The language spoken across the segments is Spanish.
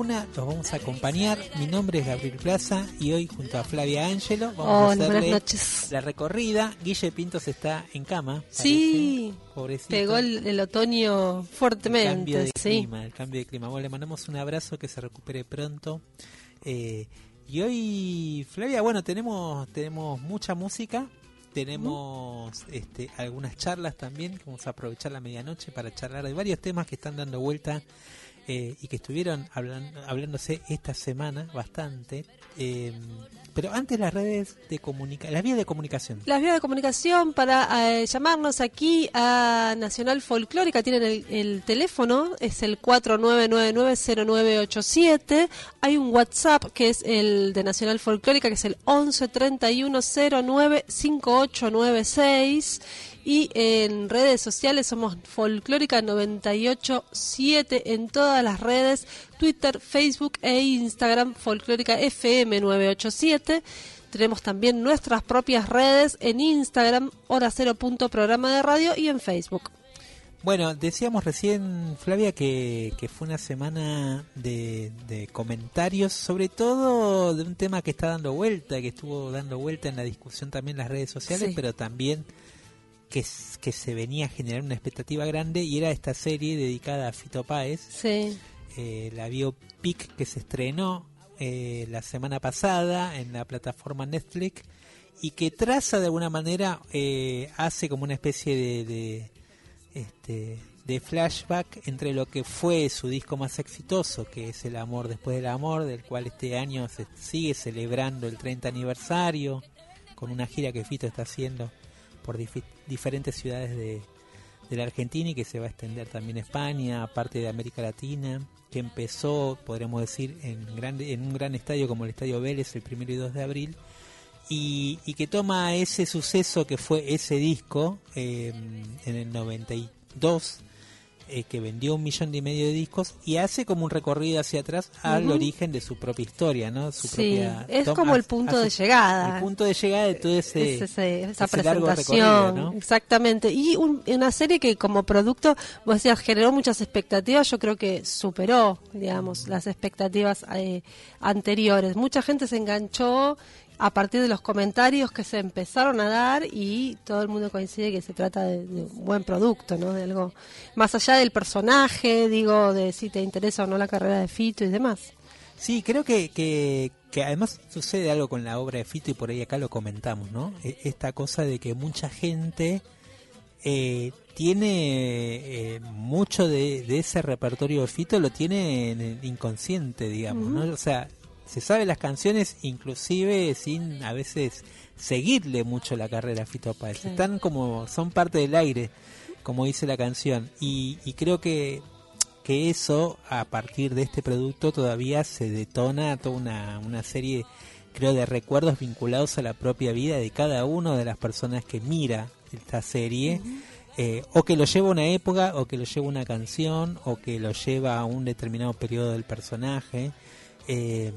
Una los vamos a acompañar. Mi nombre es Gabriel Plaza y hoy junto a Flavia Ángelo vamos a Hola, hacerle noches. la recorrida. Guille Pintos está en cama. Sí, parece. pegó el, el otoño El fuertemente. cambio de sí. clima, el cambio de clima. Bueno, le mandamos un abrazo que se recupere pronto. Eh, y hoy, Flavia, bueno, tenemos tenemos mucha música, tenemos este, algunas charlas también, vamos a aprovechar la medianoche para charlar de varios temas que están dando vuelta eh, y que estuvieron hablan- hablándose esta semana bastante. Eh, pero antes las redes de comunicación, las vías de comunicación. Las vías de comunicación para eh, llamarnos aquí a Nacional Folclórica tienen el, el teléfono, es el 49990987. Hay un WhatsApp que es el de Nacional Folclórica, que es el 1131095896. Y en redes sociales somos Folclórica 987 en todas las redes, Twitter, Facebook e Instagram, Folclórica FM 987. Tenemos también nuestras propias redes en Instagram, hora cero punto programa de radio y en Facebook. Bueno, decíamos recién, Flavia, que, que fue una semana de, de comentarios, sobre todo de un tema que está dando vuelta, que estuvo dando vuelta en la discusión también en las redes sociales, Sí. pero también que, se venía a generar una expectativa grande y era esta serie dedicada a Fito Páez, Sí, eh, la biopic que se estrenó eh, la semana pasada en la plataforma Netflix y que traza de alguna manera, eh, hace como una especie de, de, este, de flashback entre lo que fue su disco más exitoso, que es El Amor Después del Amor, del cual este año se sigue celebrando el 30 aniversario, con una gira que Fito está haciendo por diferentes ciudades de, de la Argentina y que se va a extender también a España, parte de América Latina, que empezó, podríamos decir, en, grande, en un gran estadio como el Estadio Vélez el primero y 2 de abril, y, y que toma ese suceso que fue ese disco eh, en el 92, eh, que vendió un millón y medio de discos, y hace como un recorrido hacia atrás al origen de su propia historia, ¿no? Su sí, propia es como el punto hace- de llegada. El punto de llegada de todo ese, Es ese- esa ese presentación, ¿no? exactamente. Y un- una serie que como producto, vos decías, generó muchas expectativas, yo creo que superó, digamos, las expectativas eh, anteriores. Mucha gente se enganchó a partir de los comentarios que se empezaron a dar y todo el mundo coincide que se trata de, de un buen producto, ¿no? De algo más allá del personaje, digo, de si te interesa o no la carrera de Fito y demás. Sí, creo que, que, que además sucede algo con la obra de Fito y por ahí acá lo comentamos, ¿no? E- Esta cosa de que mucha gente eh, tiene eh, mucho de, de ese repertorio de Fito, lo tiene en el inconsciente, digamos, ¿no? O sea, se sabe las canciones inclusive sin a veces seguirle mucho la carrera a Fito Páez. Claro. Están como, son parte del aire, como dice la canción. Y, y creo que que eso a partir de este producto todavía se detona toda una, una serie creo de recuerdos vinculados a la propia vida de cada una de las personas que mira esta serie eh, o que lo lleva a una época o que lo lleva a una canción o que lo lleva a un determinado periodo del personaje eh,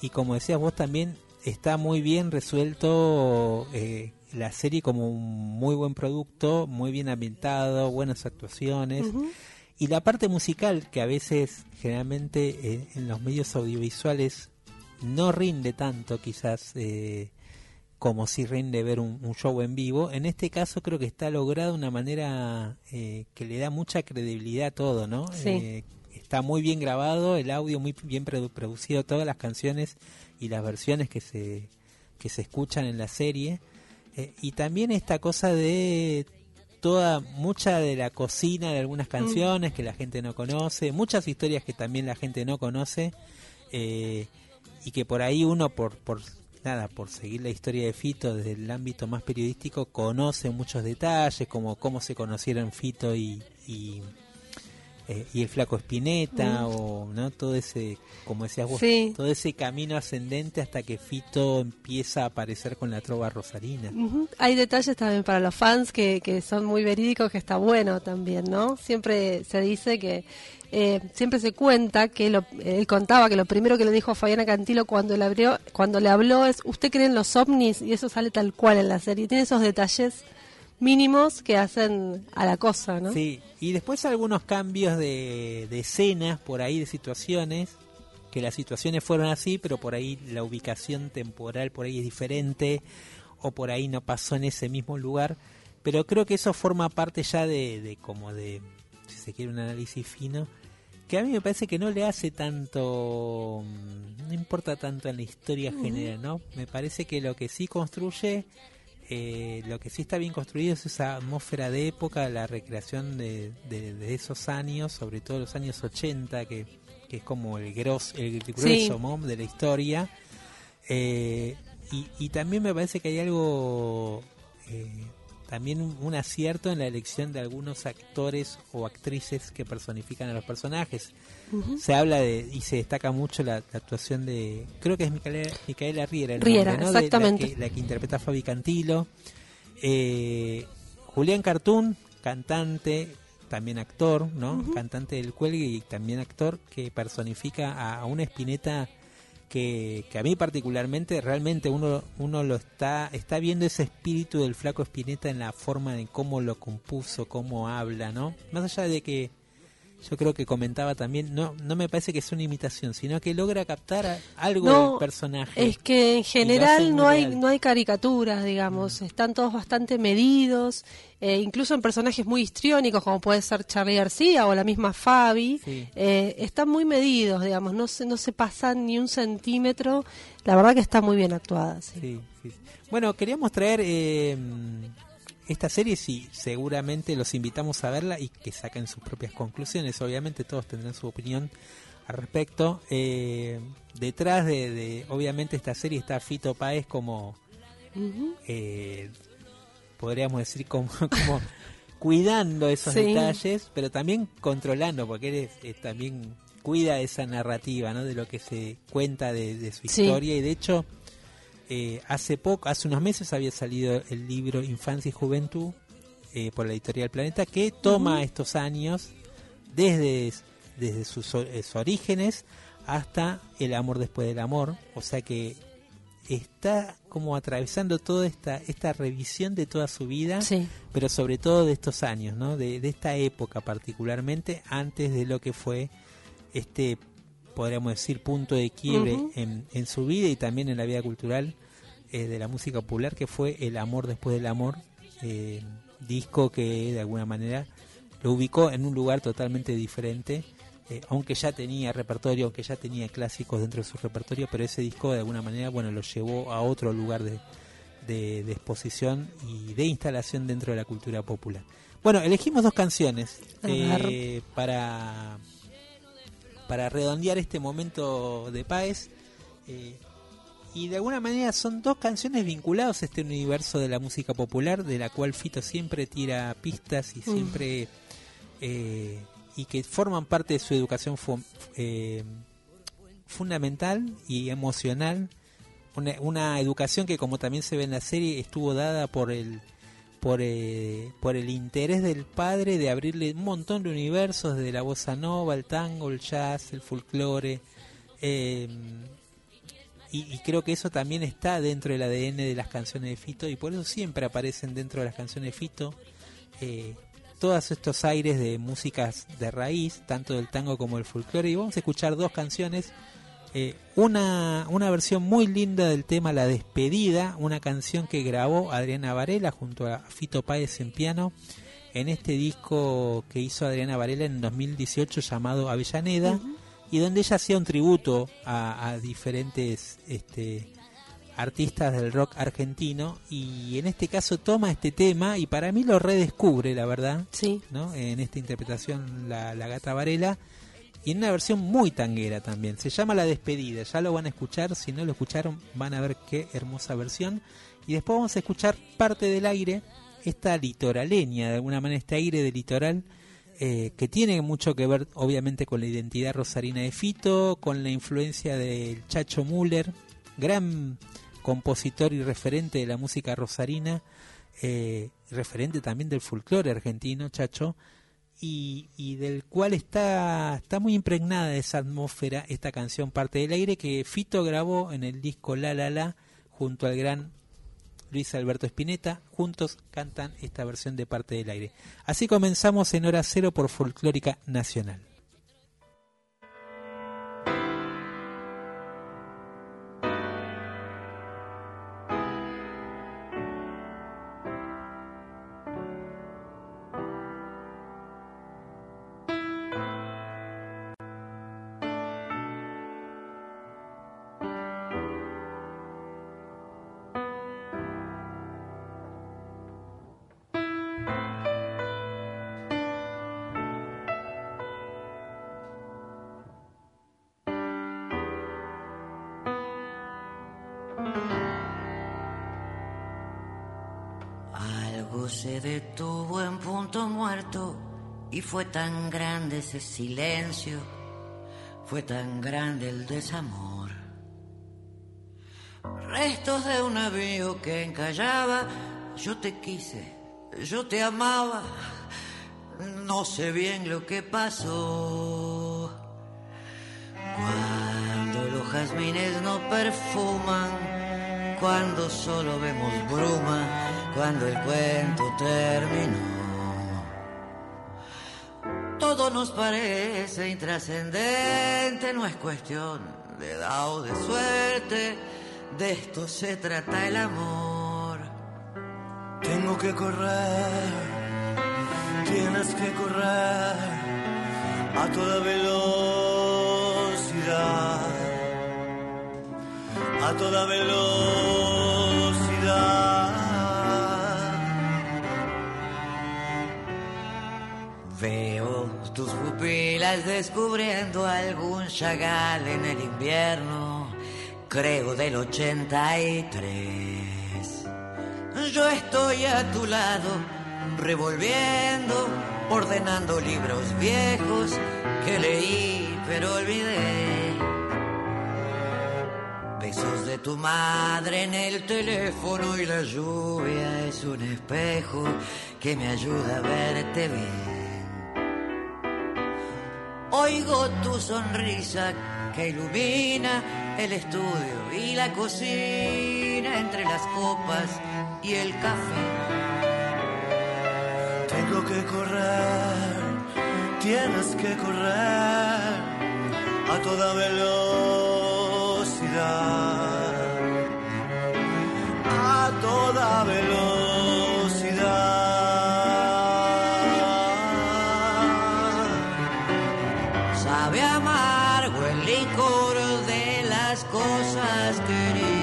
y como decías vos también está muy bien resuelto eh, la serie como un muy buen producto muy bien ambientado buenas actuaciones y la parte musical, que a veces, generalmente, eh, en los medios audiovisuales no rinde tanto quizás eh, como si rinde ver un, show en vivo. En este caso creo que está logrado de una manera eh, que le da mucha credibilidad a todo, ¿no? Sí. Está muy bien grabado, el audio muy bien producido, todas las canciones y las versiones que se, que se escuchan en la serie. y también esta cosa de toda mucha de la cocina de algunas canciones que la gente no conoce, muchas historias que también la gente no conoce eh, y que por ahí uno por por nada por seguir la historia de Fito desde el ámbito más periodístico conoce muchos detalles como cómo se conocieron Fito y eh, y el flaco Espineta mm. o no todo ese como decías vos todo ese camino ascendente hasta que Fito empieza a aparecer con la trova rosarina. Hay detalles también para los fans que, que son muy verídicos que está bueno también no siempre se dice que eh, siempre se cuenta que lo, él contaba que lo primero que le dijo a Fabiana Cantilo cuando le abrió cuando le habló es usted cree en los ovnis y eso sale tal cual en la serie. Tiene esos detalles mínimos que hacen a la cosa, ¿no? Sí, y después algunos cambios de, de escenas por ahí, de situaciones, que las situaciones fueron así, pero por ahí la ubicación temporal por ahí es diferente, o por ahí no pasó en ese mismo lugar, pero creo que eso forma parte ya de, de como de, si se quiere, un análisis fino, que a mí me parece que no le hace tanto, no importa tanto en la historia general, ¿no? Me parece que lo que sí construye eh, lo que sí está bien construido es esa atmósfera de época, la recreación de, esos años, sobre todo los años 80, que, es como el, gros, el grueso de la historia. Eh, y, también me parece que hay algo, eh, también un, acierto en la elección de algunos actores o actrices que personifican a los personajes. Se habla de y se destaca mucho la, actuación de creo que es Micaela, Micaela Riera, Riera exactamente. la, que, interpreta a Fabi Cantilo. Eh, Julián Cartún cantante también actor no cantante del cuelgue y también actor que personifica a, una espineta que, que, a mí particularmente realmente uno uno lo está está viendo ese espíritu del flaco Espineta en la forma de cómo lo compuso, cómo habla, ¿no? Más allá de que yo creo que comentaba también, no no me parece que es una imitación, sino que logra captar algo del personaje. Es que en general no hay no hay caricaturas, digamos, están todos bastante medidos, eh, incluso en personajes muy histriónicos como puede ser Charlie García o la misma Fabi, eh, están muy medidos, digamos, no se no se pasan ni un centímetro. La verdad que está muy bien actuada. Sí. Bueno, queríamos traer eh, esta serie sí, seguramente los invitamos a verla y que saquen sus propias conclusiones. Obviamente todos tendrán su opinión al respecto. Eh, detrás de, obviamente, esta serie está Fito Páez como, eh, podríamos decir, como, como cuidando esos detalles, pero también controlando, porque él también cuida esa narrativa, ¿no? De lo que se cuenta de, su historia y de hecho eh, hace poco, hace unos meses había salido el libro Infancia y Juventud eh, por la editorial Planeta que toma estos años desde, desde sus, eh, orígenes hasta el amor después del amor, o sea que está como atravesando toda esta esta revisión de toda su vida, pero sobre todo de estos años, ¿no? De, esta época particularmente antes de lo que fue este podríamos decir, punto de quiebre en, en, su vida y también en la vida cultural eh, de la música popular, que fue El amor después del amor, eh, disco que de alguna manera lo ubicó en un lugar totalmente diferente, eh, aunque ya tenía repertorio, aunque ya tenía clásicos dentro de su repertorio, pero ese disco de alguna manera, bueno, lo llevó a otro lugar de, de exposición y de instalación dentro de la cultura popular. Bueno, elegimos dos canciones para para redondear este momento de paz. Eh, y de alguna manera son dos canciones vinculadas a este universo de la música popular, de la cual Fito siempre tira pistas y mm. siempre. Eh, y que forman parte de su educación eh, fundamental y emocional. una educación que, como también se ve en la serie, estuvo dada por el por, eh, por el interés del padre de abrirle un montón de universos, de la bossa nova, el tango, el jazz, el folclore. Em, y, creo que eso también está dentro del ADN de las canciones de Fito y por eso siempre aparecen dentro de las canciones de Fito eh, todos estos aires de músicas de raíz, tanto del tango como del folclore. Y vamos a escuchar dos canciones Eh, una, una versión muy linda del tema La Despedida, una canción que grabó Adriana Varela junto a Fito Páez en piano en este disco que hizo Adriana Varela en 2018 llamado Avellaneda y donde ella hacía un tributo a, a diferentes este, artistas del rock argentino y en este caso toma este tema y para mí lo redescubre, la verdad, Sí. ¿no? en esta interpretación la, la gata Varela y en una versión muy tanguera también. Se llama La Despedida, ya lo van a escuchar, si no lo escucharon van a ver qué hermosa versión y después vamos a escuchar parte del aire, esta litoraleña, de alguna manera este aire de litoral eh, que tiene mucho que ver obviamente con la identidad rosarina de Fito, con la influencia del Chacho Müller, gran compositor y referente de la música rosarina, eh, referente también del folclore argentino, Chacho, y, y del cual está, está muy impregnada esa atmósfera, esta canción Parte del Aire, que Fito grabó en el disco La La La junto al gran Luis Alberto Spinetta, juntos cantan esta versión de Parte del Aire. Así comenzamos en hora cero por Folclórica Nacional. Fue tan grande ese silencio, fue tan grande el desamor. Restos de un navío que encallaba, yo te quise, yo te amaba, no sé bien lo que pasó. Cuando los jazmines no perfuman, cuando solo vemos bruma, cuando el cuento terminó. Nos parece intrascendente, no es cuestión de edad o de suerte, de esto se trata el amor. Tengo que correr, tienes que correr a toda velocidad, a toda velocidad. Tus pupilas descubriendo algún chagal en el invierno, creo del 83. Yo estoy a tu lado, revolviendo, ordenando libros viejos que leí pero olvidé. Besos de tu madre en el teléfono y la lluvia es un espejo que me ayuda a verte bien. Oigo tu sonrisa que ilumina el estudio y la cocina entre las copas y el café. Tengo que correr, tienes que correr a toda velocidad, a toda velocidad. Cosas queridas.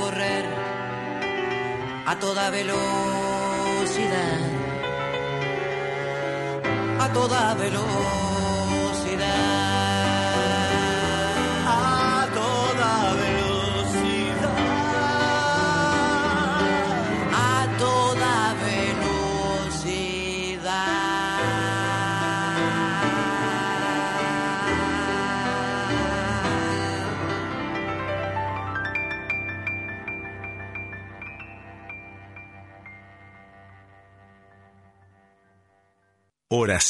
Correr a toda velocidad, a toda velocidad.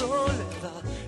soledad.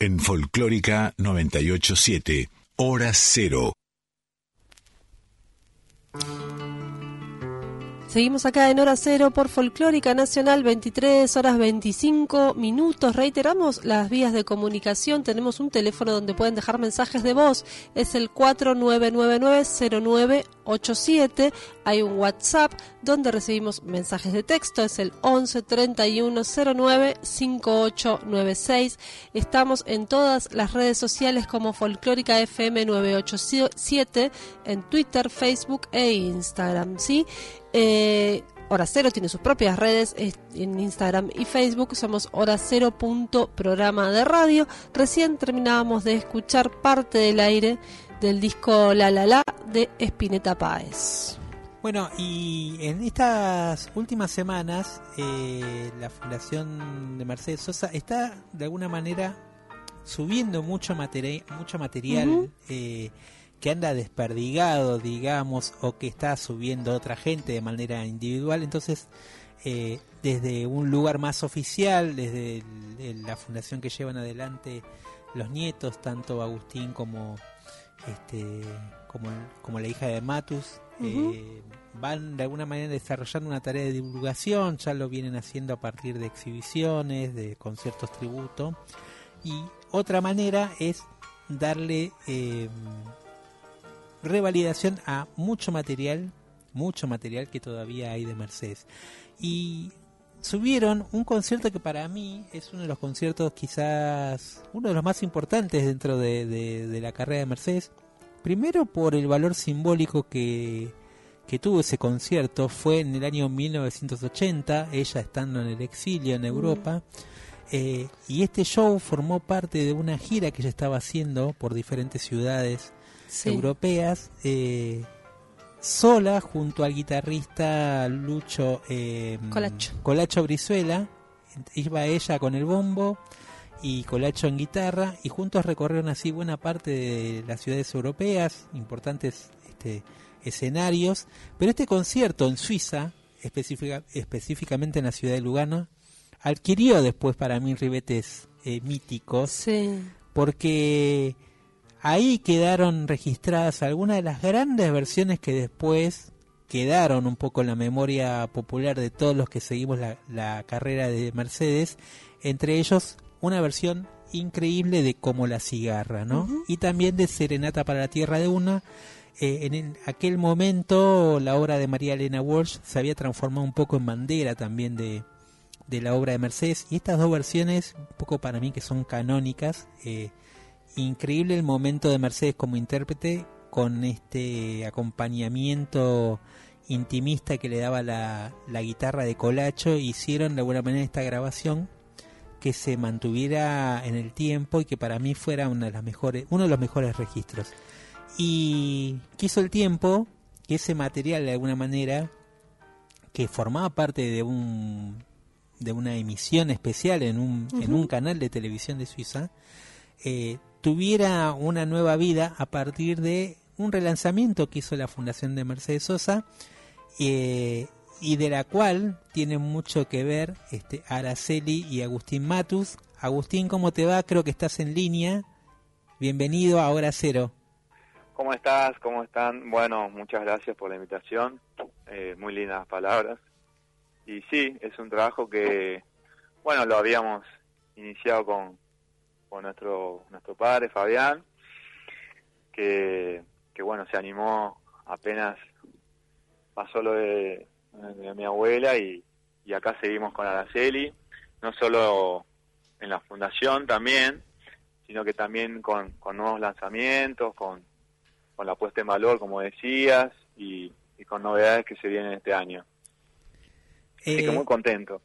En Folclórica 987, hora cero. Seguimos acá en Hora Cero por Folclórica Nacional, 23 horas 25 minutos. Reiteramos las vías de comunicación. Tenemos un teléfono donde pueden dejar mensajes de voz. Es el 4999-0987. Hay un WhatsApp donde recibimos mensajes de texto. Es el 11 31 09 5896. Estamos en todas las redes sociales como Folclórica FM 987 en Twitter, Facebook e Instagram. ¿sí? Eh, Hora Cero tiene sus propias redes en Instagram y Facebook. Somos Hora Cero programa de radio. Recién terminábamos de escuchar parte del aire del disco La La La de Espineta Páez. Bueno, y en estas últimas semanas eh, la Fundación de Mercedes Sosa está de alguna manera subiendo mucho, material mucho material que anda desperdigado, digamos, o que está subiendo otra gente de manera individual. Entonces, eh, desde un lugar más oficial, desde la fundación que llevan adelante los nietos, tanto Agustín como este como, como la hija de Matus, eh, van de alguna manera desarrollando una tarea de divulgación, ya lo vienen haciendo a partir de exhibiciones, de conciertos tributo, y otra manera es darle eh, revalidación a mucho material, mucho material que todavía hay de Mercedes. Y subieron un concierto que para mí es uno de los conciertos quizás uno de los más importantes dentro de, la carrera de Mercedes. Primero por el valor simbólico que, que tuvo ese concierto, fue en el año 1980, ella estando en el exilio en Europa. Eh, y este show formó parte de una gira que ella estaba haciendo por diferentes ciudades europeas, eh, sola junto al guitarrista Lucho eh, Colacho. Brizuela. Iba ella con el bombo y Colacho en guitarra y juntos recorrieron así buena parte de las ciudades europeas, importantes este, escenarios. Pero este concierto en Suiza, específicamente en la ciudad de Lugano, adquirió después para mí ribetes eh, míticos. Porque ahí quedaron registradas algunas de las grandes versiones que después quedaron un poco en la memoria popular de todos los que seguimos la, carrera de Mercedes, entre ellos una versión increíble de Como la cigarra, ¿no? Y también de Serenata para la Tierra de Una. Eh, en aquel momento la obra de María Elena Walsh se había transformado un poco en bandera también de, de la obra de Mercedes y estas dos versiones, un poco para mí que son canónicas, eh, increíble el momento de Mercedes como intérprete con este acompañamiento intimista que le daba la, guitarra de Colacho hicieron de alguna manera esta grabación que se mantuviera en el tiempo y que para mí fuera una de las mejores, uno de los mejores registros. Y quiso el tiempo que ese material de alguna manera que formaba parte de un de una emisión especial en un, en un canal de televisión de Suiza eh, tuviera una nueva vida a partir de un relanzamiento que hizo la Fundación de Mercedes Sosa eh, y de la cual tiene mucho que ver este Araceli y Agustín Matus. Agustín, ¿cómo te va? Creo que estás en línea. Bienvenido a Hora Cero. ¿Cómo estás? ¿Cómo están? Bueno, muchas gracias por la invitación. Eh, muy lindas palabras. Y sí, es un trabajo que, bueno, lo habíamos iniciado con, con nuestro, nuestro padre Fabián, que, que bueno, se animó apenas pasó lo de, mi abuela y, y acá seguimos con Araceli, no solo en la fundación también, sino que también con, con nuevos lanzamientos, con, con la puesta en valor, como decías, y, y con novedades que se vienen este año. Así que eh, muy contento.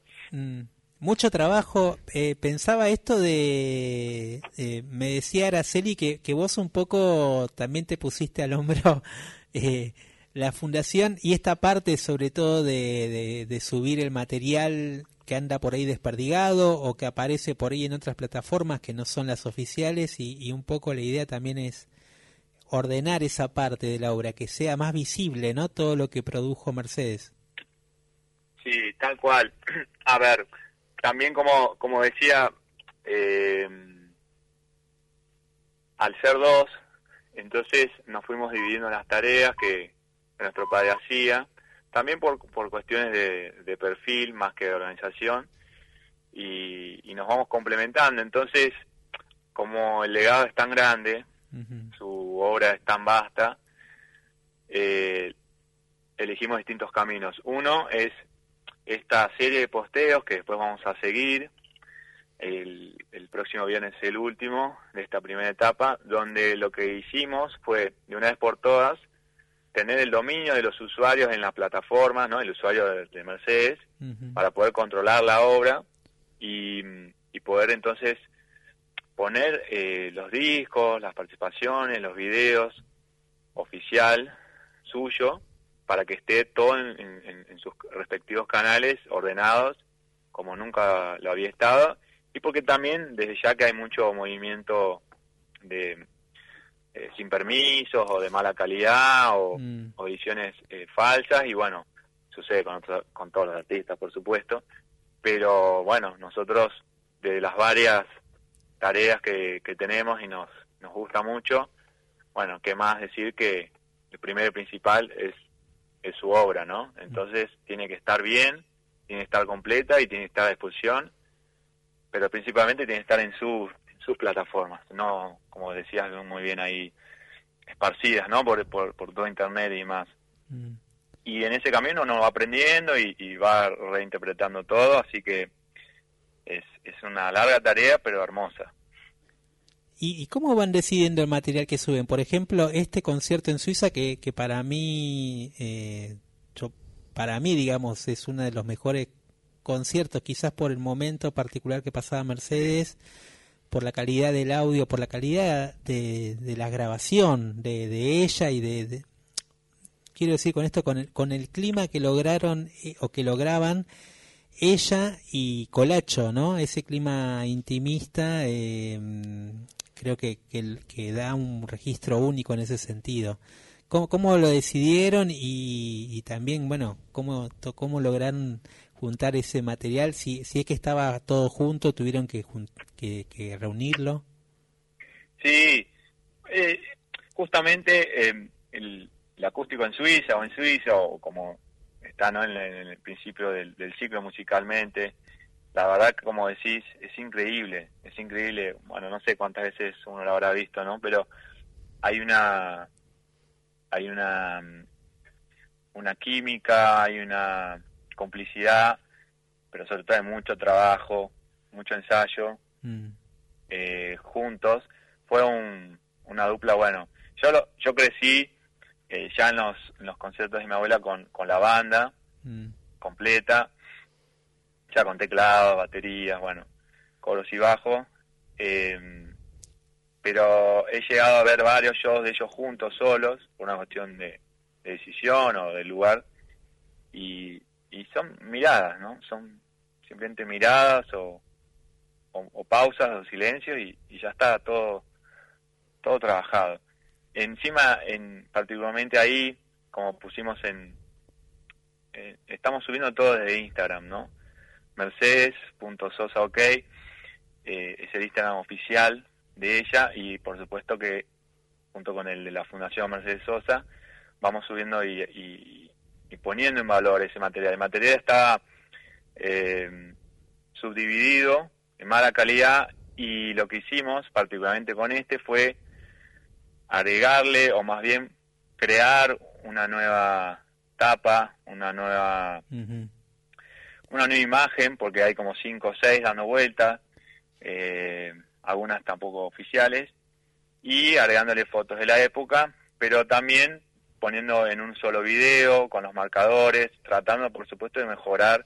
Mucho trabajo. Eh, pensaba esto de, eh, me decía Araceli que, que vos un poco también te pusiste al hombro eh, la fundación y esta parte sobre todo de, de, subir el material que anda por ahí desperdigado o que aparece por ahí en otras plataformas que no son las oficiales y un poco la idea también es ordenar esa parte de la obra, que sea más visible, ¿no? Todo lo que produjo Mercedes. Sí, tal cual. A ver, también como, como decía, eh, al ser dos, entonces nos fuimos dividiendo las tareas que nuestro padre hacía, también por, por cuestiones de, de perfil más que de organización, y, y nos vamos complementando. Entonces, como el legado es tan grande, su obra es tan vasta, eh, elegimos distintos caminos. Uno es esta serie de posteos que después vamos a seguir. El, el próximo viernes el último de esta primera etapa, donde lo que hicimos fue, de una vez por todas, tener el dominio de los usuarios en la plataforma, ¿no? el usuario de, Mercedes, para poder controlar la obra y, y poder entonces poner eh, los discos, las participaciones, los videos oficial suyo para que esté todo en, sus respectivos canales ordenados como nunca lo había estado y porque también desde ya que hay mucho movimiento de eh, sin permisos o de mala calidad o, mm. ediciones eh, falsas y bueno sucede con, con todos los artistas por supuesto pero bueno nosotros de las varias tareas que, que tenemos y nos, nos gusta mucho, bueno, qué más decir que el primero y principal es, es su obra, ¿no? Entonces tiene que estar bien, tiene que estar completa y tiene que estar a disposición, pero principalmente tiene que estar en, sus sus plataformas, no, como decías muy bien ahí, esparcidas, ¿no? Por, por, por todo Internet y más. Mm. Y en ese camino uno va aprendiendo y, y va reinterpretando todo, así que es, es una larga tarea, pero hermosa. ¿Y, cómo van decidiendo el material que suben? Por ejemplo, este concierto en Suiza que, para mí, eh, para mí, digamos, es uno de los mejores conciertos, quizás por el momento particular que pasaba Mercedes, por la calidad del audio, por la calidad de, de la grabación de, de ella y de, quiero decir con esto, con el, con el clima que lograron eh, o que lograban ella y Colacho, ¿no? Ese clima intimista eh, creo que, que, da un registro único en ese sentido. ¿Cómo, cómo lo decidieron y, también, bueno, cómo, cómo lograron juntar ese material? Si, si es que estaba todo junto, tuvieron que, que, reunirlo. Sí, eh, justamente eh, el, acústico en Suiza o en Suiza, o como está ¿no? en, el principio del, ciclo musicalmente. La verdad que como decís, es increíble, es increíble. Bueno, no sé cuántas veces uno lo habrá visto, ¿no? Pero hay una hay una una química, hay una complicidad, pero sobre todo hay mucho trabajo, mucho ensayo mm. eh, juntos. Fue un, una dupla, bueno, yo lo, yo crecí eh, ya en los, los, conciertos de mi abuela con, con la banda mm. completa, ya con teclados, baterías, bueno, coros y bajos. Eh, pero he llegado a ver varios shows de ellos juntos, solos, por una cuestión de, decisión o de lugar. Y, y son miradas, ¿no? Son simplemente miradas o, o, pausas o silencio y, y ya está todo, todo trabajado. Encima, en, particularmente ahí, como pusimos en... Eh, estamos subiendo todo desde Instagram, ¿no? Mercedes.sosaok eh, es el Instagram oficial de ella y por supuesto que junto con el de la Fundación Mercedes Sosa vamos subiendo y, poniendo en valor ese material. El material está eh, subdividido en mala calidad y lo que hicimos particularmente con este fue agregarle o más bien crear una nueva tapa, una nueva una nueva imagen, porque hay como cinco o seis dando vueltas, eh, algunas tampoco oficiales, y agregándole fotos de la época, pero también poniendo en un solo video, con los marcadores, tratando por supuesto de mejorar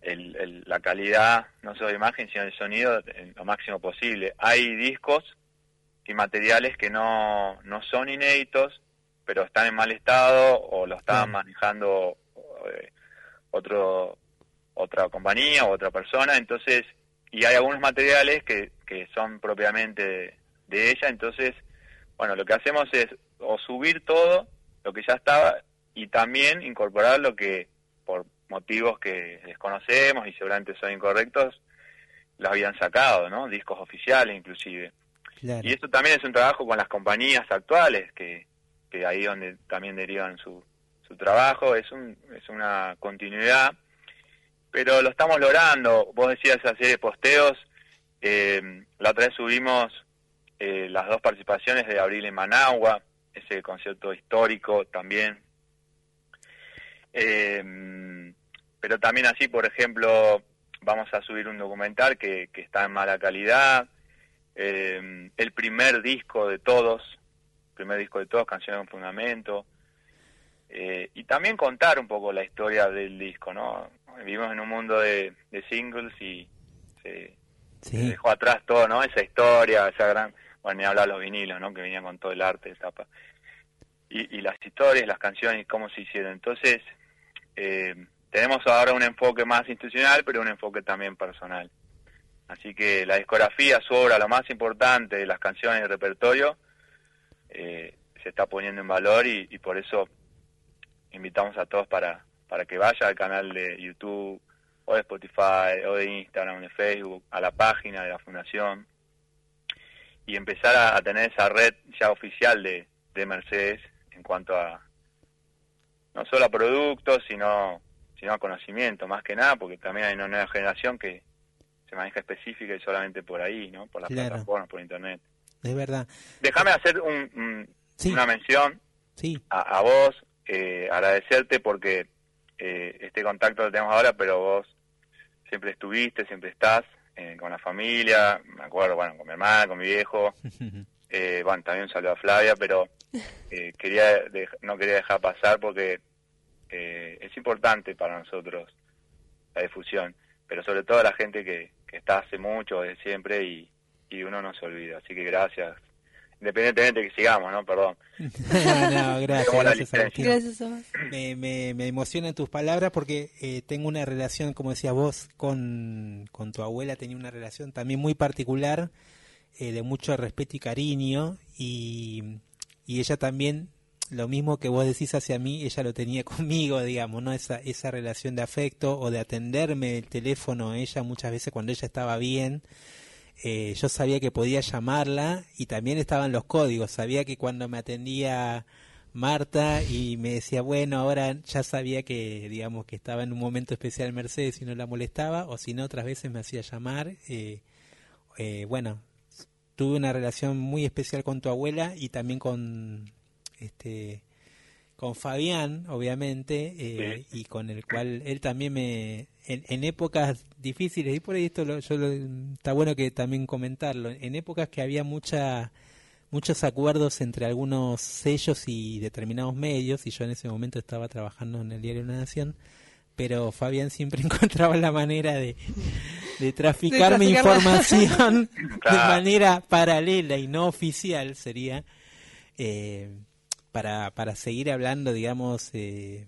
el, la calidad, no solo de imagen, sino de sonido en lo máximo posible. Hay discos y materiales que no, no son inéditos, pero están en mal estado o lo están manejando eh, otro otra compañía o otra persona, entonces, y hay algunos materiales que, que son propiamente de, ella, entonces, bueno, lo que hacemos es o subir todo lo que ya estaba y también incorporar lo que por motivos que desconocemos y seguramente son incorrectos, los habían sacado, ¿no? Discos oficiales inclusive. Y eso también es un trabajo con las compañías actuales, que, que ahí donde también derivan su, su trabajo, es, un, es una continuidad, pero lo estamos logrando. Vos decías hacer de posteos, eh, la otra vez subimos eh, las dos participaciones de Abril en Managua, ese concierto histórico también. Eh, pero también así, por ejemplo, vamos a subir un documental que, que está en mala calidad, eh, el primer disco de todos, primer disco de todos, Canciones con Fundamento, eh, y también contar un poco la historia del disco, ¿no? Vivimos en un mundo de, singles y se, dejó atrás todo, ¿no? Esa historia, esa gran, bueno, ni hablar los vinilos, ¿no? Que venían con todo el arte de tapa. Y, y las historias, las canciones, cómo se hicieron. Entonces, eh, tenemos ahora un enfoque más institucional, pero un enfoque también personal. Así que la discografía, su obra, lo más importante las canciones y el repertorio, eh, se está poniendo en valor y, por eso invitamos a todos para, para que vaya al canal de YouTube o de Spotify o de Instagram, de Facebook, a la página de la Fundación y empezar a, tener esa red ya oficial de, de Mercedes en cuanto a no solo a productos, sino sino a conocimiento, más que nada, porque también hay una nueva generación que se maneja específica y solamente por ahí, ¿no? Por las plataformas, por internet. Es verdad. Déjame hacer un, una mención sí. a, vos, eh, agradecerte porque eh, este contacto lo tenemos ahora, pero vos siempre estuviste, siempre estás eh, con la familia, me acuerdo, bueno, con mi hermana, con mi viejo. Eh, bueno, también un saludo a Flavia, pero quería no quería dejar pasar porque eh, es importante para nosotros la difusión, pero sobre todo la gente que, está hace mucho, desde siempre, y, uno no se olvida. Así que gracias. Independientemente de que sigamos, ¿no? Perdón. no, gracias. gracias, me, me, me, emocionan tus palabras porque eh, tengo una relación, como decías vos, con, con tu abuela, tenía una relación también muy particular, eh, de mucho respeto y cariño, y, y ella también lo mismo que vos decís hacia mí, ella lo tenía conmigo, digamos, ¿no? Esa, esa relación de afecto o de atenderme el teléfono, ella muchas veces cuando ella estaba bien, eh, yo sabía que podía llamarla y también estaban los códigos, sabía que cuando me atendía Marta y me decía, bueno, ahora ya sabía que, digamos, que estaba en un momento especial Mercedes y no la molestaba, o si no, otras veces me hacía llamar. Eh, eh, bueno, tuve una relación muy especial con tu abuela y también con este con Fabián, obviamente, eh, y con el cual él también me, en, épocas difíciles, y por ahí esto lo, yo está bueno que también comentarlo, en épocas que había mucha, muchos acuerdos entre algunos sellos y determinados medios, y yo en ese momento estaba trabajando en el diario Una Nación, pero Fabián siempre encontraba la manera de, de traficar mi información de manera paralela y no oficial, sería... Eh, para, para seguir hablando, digamos, eh,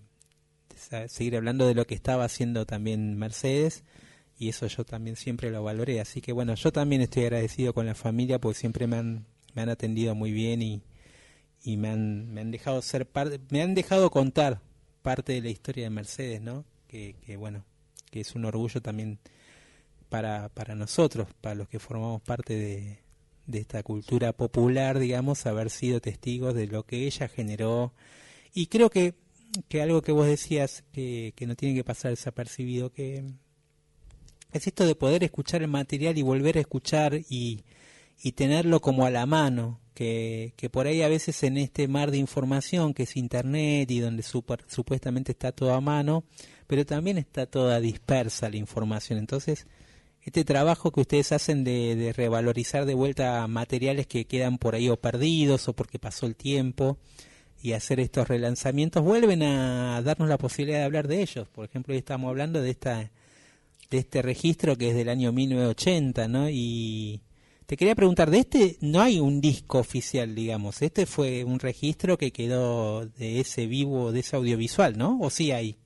seguir hablando de lo que estaba haciendo también Mercedes y eso yo también siempre lo valoré. Así que bueno, yo también estoy agradecido con la familia porque siempre me han, me han atendido muy bien y, y me, han, me han dejado ser parte, me han dejado contar parte de la historia de Mercedes, ¿no? Que, que bueno, que es un orgullo también para, para nosotros, para los que formamos parte de, de esta cultura popular, digamos, haber sido testigos de lo que ella generó. Y creo que, que algo que vos decías que, que no tiene que pasar desapercibido, que es esto de poder escuchar el material y volver a escuchar y, y tenerlo como a la mano, que, que, por ahí a veces en este mar de información que es Internet y donde supuestamente está todo a mano, pero también está toda dispersa la información. Entonces, este trabajo que ustedes hacen de, revalorizar de vuelta materiales que quedan por ahí o perdidos o porque pasó el tiempo y hacer estos relanzamientos vuelven a darnos la posibilidad de hablar de ellos. Por ejemplo, hoy estamos hablando de esta de este registro que es del año 1980, ¿no? Y te quería preguntar, de este no hay un disco oficial, digamos. Este fue un registro que quedó de ese vivo, de ese audiovisual, ¿no? ¿O sí hay?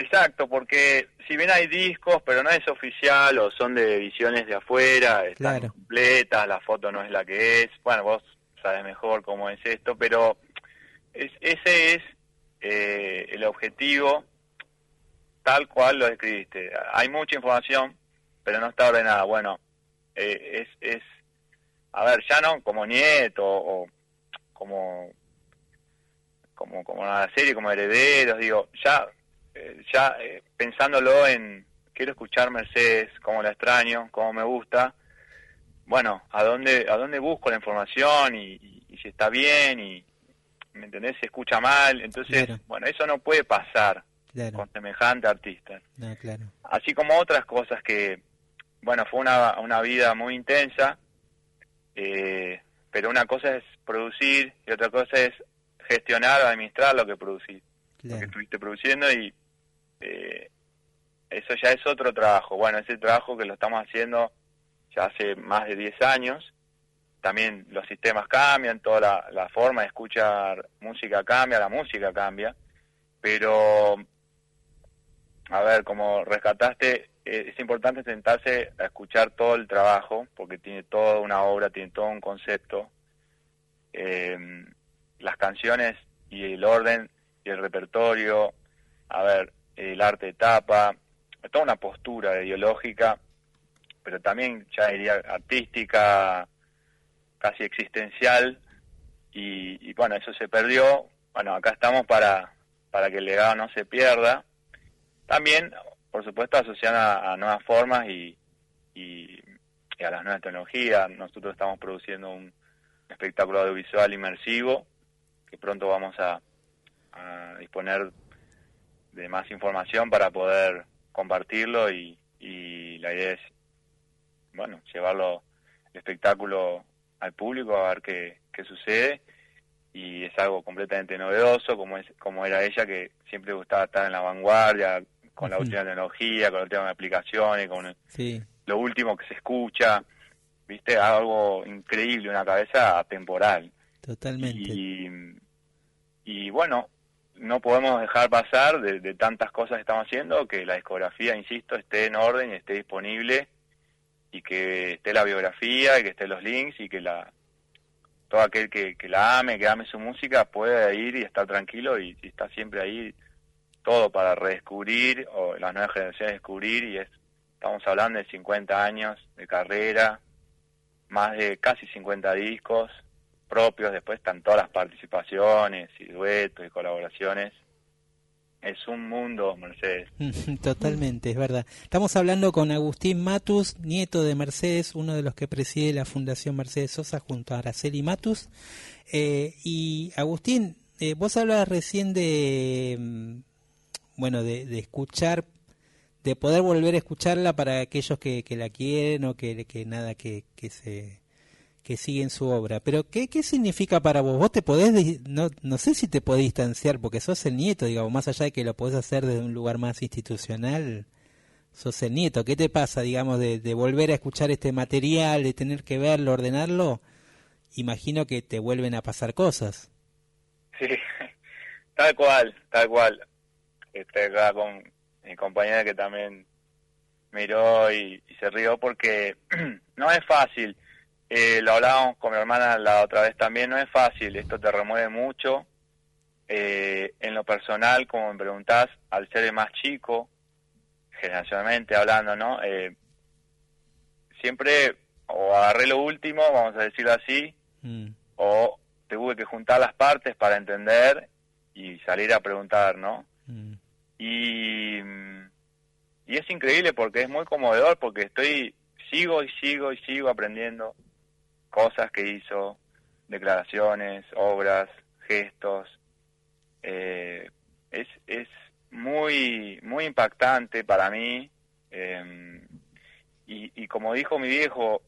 Exacto, porque si bien hay discos, pero no es oficial o son de ediciones de afuera, están completas, la foto no es la que es. Bueno, vos sabes mejor cómo es esto, pero es, ese es eh, el objetivo tal cual lo escribiste. Hay mucha información, pero no está ordenada. Bueno, eh, es, es a ver, ya no como nieto o como como como una serie como herederos, digo, ya eh, ya eh, pensándolo en quiero escuchar Mercedes, cómo la extraño, cómo me gusta. Bueno, a dónde a dónde busco la información y, y si está bien y ¿me entendés? Se escucha mal, entonces, bueno, eso no puede pasar con semejante artista. Así como otras cosas que, bueno, fue una, una vida muy intensa, eh, pero una cosa es producir y otra cosa es gestionar, administrar lo que producís, lo que estuviste produciendo y eh, eso ya es otro trabajo. Bueno, ese trabajo que lo estamos haciendo ya hace más de 10 años también los sistemas cambian, toda la, forma de escuchar música cambia, la música cambia, pero, a ver, como rescataste, eh, es importante sentarse a escuchar todo el trabajo, porque tiene toda una obra, tiene todo un concepto. Em, las canciones y el orden y el repertorio, a ver, el arte de tapa, toda una postura ideológica, pero también ya diría artística, casi existencial y, bueno, eso se perdió. Bueno, acá estamos para, para que el legado no se pierda. También, por supuesto, asociada a, nuevas formas y, y, a las nuevas tecnologías. Nosotros estamos produciendo un espectáculo audiovisual inmersivo que pronto vamos a disponer de más información para poder compartirlo y, y la idea es, bueno, llevarlo el espectáculo al público a ver qué, qué sucede. Y es algo completamente novedoso como es como era ella que siempre gustaba estar en la vanguardia con la última tecnología con la última aplicaciones con lo último que se escucha viste algo increíble una cabeza atemporal. Totalmente. Y, y bueno no podemos dejar pasar de, tantas cosas que estamos haciendo que la discografía insisto esté en orden y esté disponible y que esté la biografía y que estén los links y que la todo aquel que, que la ame, que ame su música pueda ir y estar tranquilo y, está siempre ahí todo para redescubrir o las nuevas generaciones descubrir y es estamos hablando de 50 años de carrera, más de casi 50 discos propios, después están todas las participaciones y duetos y colaboraciones es un mundo, Mercedes. Totalmente, es verdad. Estamos hablando con Agustín Matus, nieto de Mercedes, uno de los que preside la Fundación Mercedes Sosa junto a Araceli Matus. Eh, y Agustín, eh, vos hablabas recién de, mm, bueno, de, escuchar, de poder volver a escucharla para aquellos que, que la quieren o que, que nada, que, que se que siguen su obra. Pero, ¿qué, qué significa para vos? Vos te podés, no, no sé si te podés distanciar, porque sos el nieto, digamos, más allá de que lo podés hacer desde un lugar más institucional, sos el nieto. ¿Qué te pasa, digamos, de, de volver a escuchar este material, de tener que verlo, ordenarlo? Imagino que te vuelven a pasar cosas. Sí, tal cual, tal cual. Estoy acá con mi compañera que también miró y se rió porque no es fácil eh, lo hablábamos con mi hermana la otra vez también, no es fácil, esto te remueve mucho. Eh, en lo personal, como me preguntás, al ser el más chico, generacionalmente hablando, ¿no? Eh, siempre o agarré lo último, vamos a decirlo así, mm. o tuve que juntar las partes para entender y salir a preguntar, ¿no? Mm. Y, y es increíble porque es muy conmovedor, porque estoy, sigo y sigo y sigo aprendiendo cosas que hizo, declaraciones, obras, gestos. Eh, es, es muy, muy impactante para mí. Em, y, y como dijo mi viejo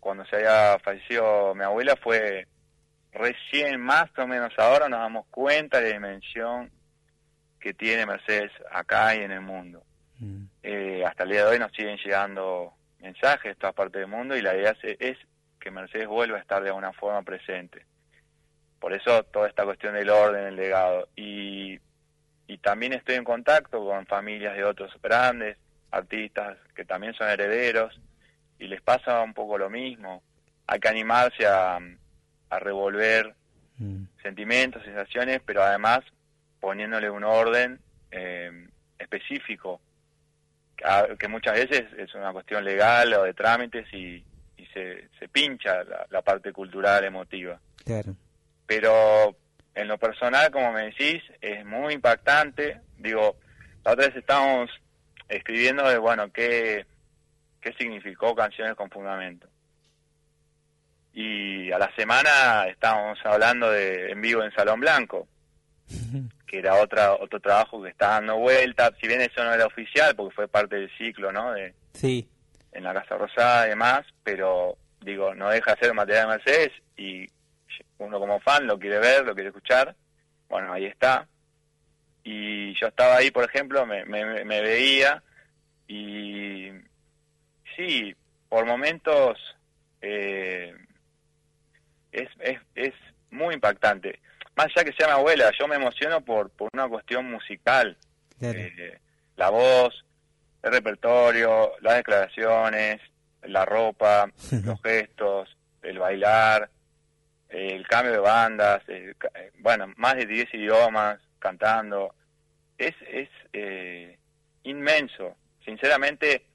cuando se había fallecido mi abuela, fue recién, más o menos ahora, nos damos cuenta de la dimensión que tiene Mercedes acá y en el mundo. Mm. Eh, hasta el día de hoy nos siguen llegando mensajes de todas partes del mundo y la idea es que Mercedes vuelva a estar de alguna forma presente. Por eso toda esta cuestión del orden, el legado. Y, y también estoy en contacto con familias de otros grandes artistas que también son herederos y les pasa un poco lo mismo. Hay que animarse a, a revolver mm. sentimientos, sensaciones, pero además poniéndole un orden eh, específico, que, que muchas veces es una cuestión legal o de trámites y, se, se pincha la, la parte cultural emotiva. Claro. Pero en lo personal, como me decís, es muy impactante. Digo, la otra vez estábamos escribiendo de, bueno, qué, qué significó Canciones con Fundamento. Y a la semana estábamos hablando de En Vivo en Salón Blanco, que era otra, otro trabajo que está dando vuelta. Si bien eso no era oficial, porque fue parte del ciclo, ¿no? De, Sí, en la Casa Rosada y demás, pero digo, no deja de ser material de Mercedes y uno como fan lo quiere ver, lo quiere escuchar, bueno, ahí está. Y yo estaba ahí, por ejemplo, me, me, me veía y sí, por momentos eh, es, es, es muy impactante. Más allá que sea mi abuela, yo me emociono por, por una cuestión musical. claro. Eh, la voz, el repertorio, las declaraciones, la ropa, los gestos, el bailar, el cambio de bandas, ca- eh, bueno, más de 10 idiomas cantando. Es, es eh, inmenso. Sinceramente,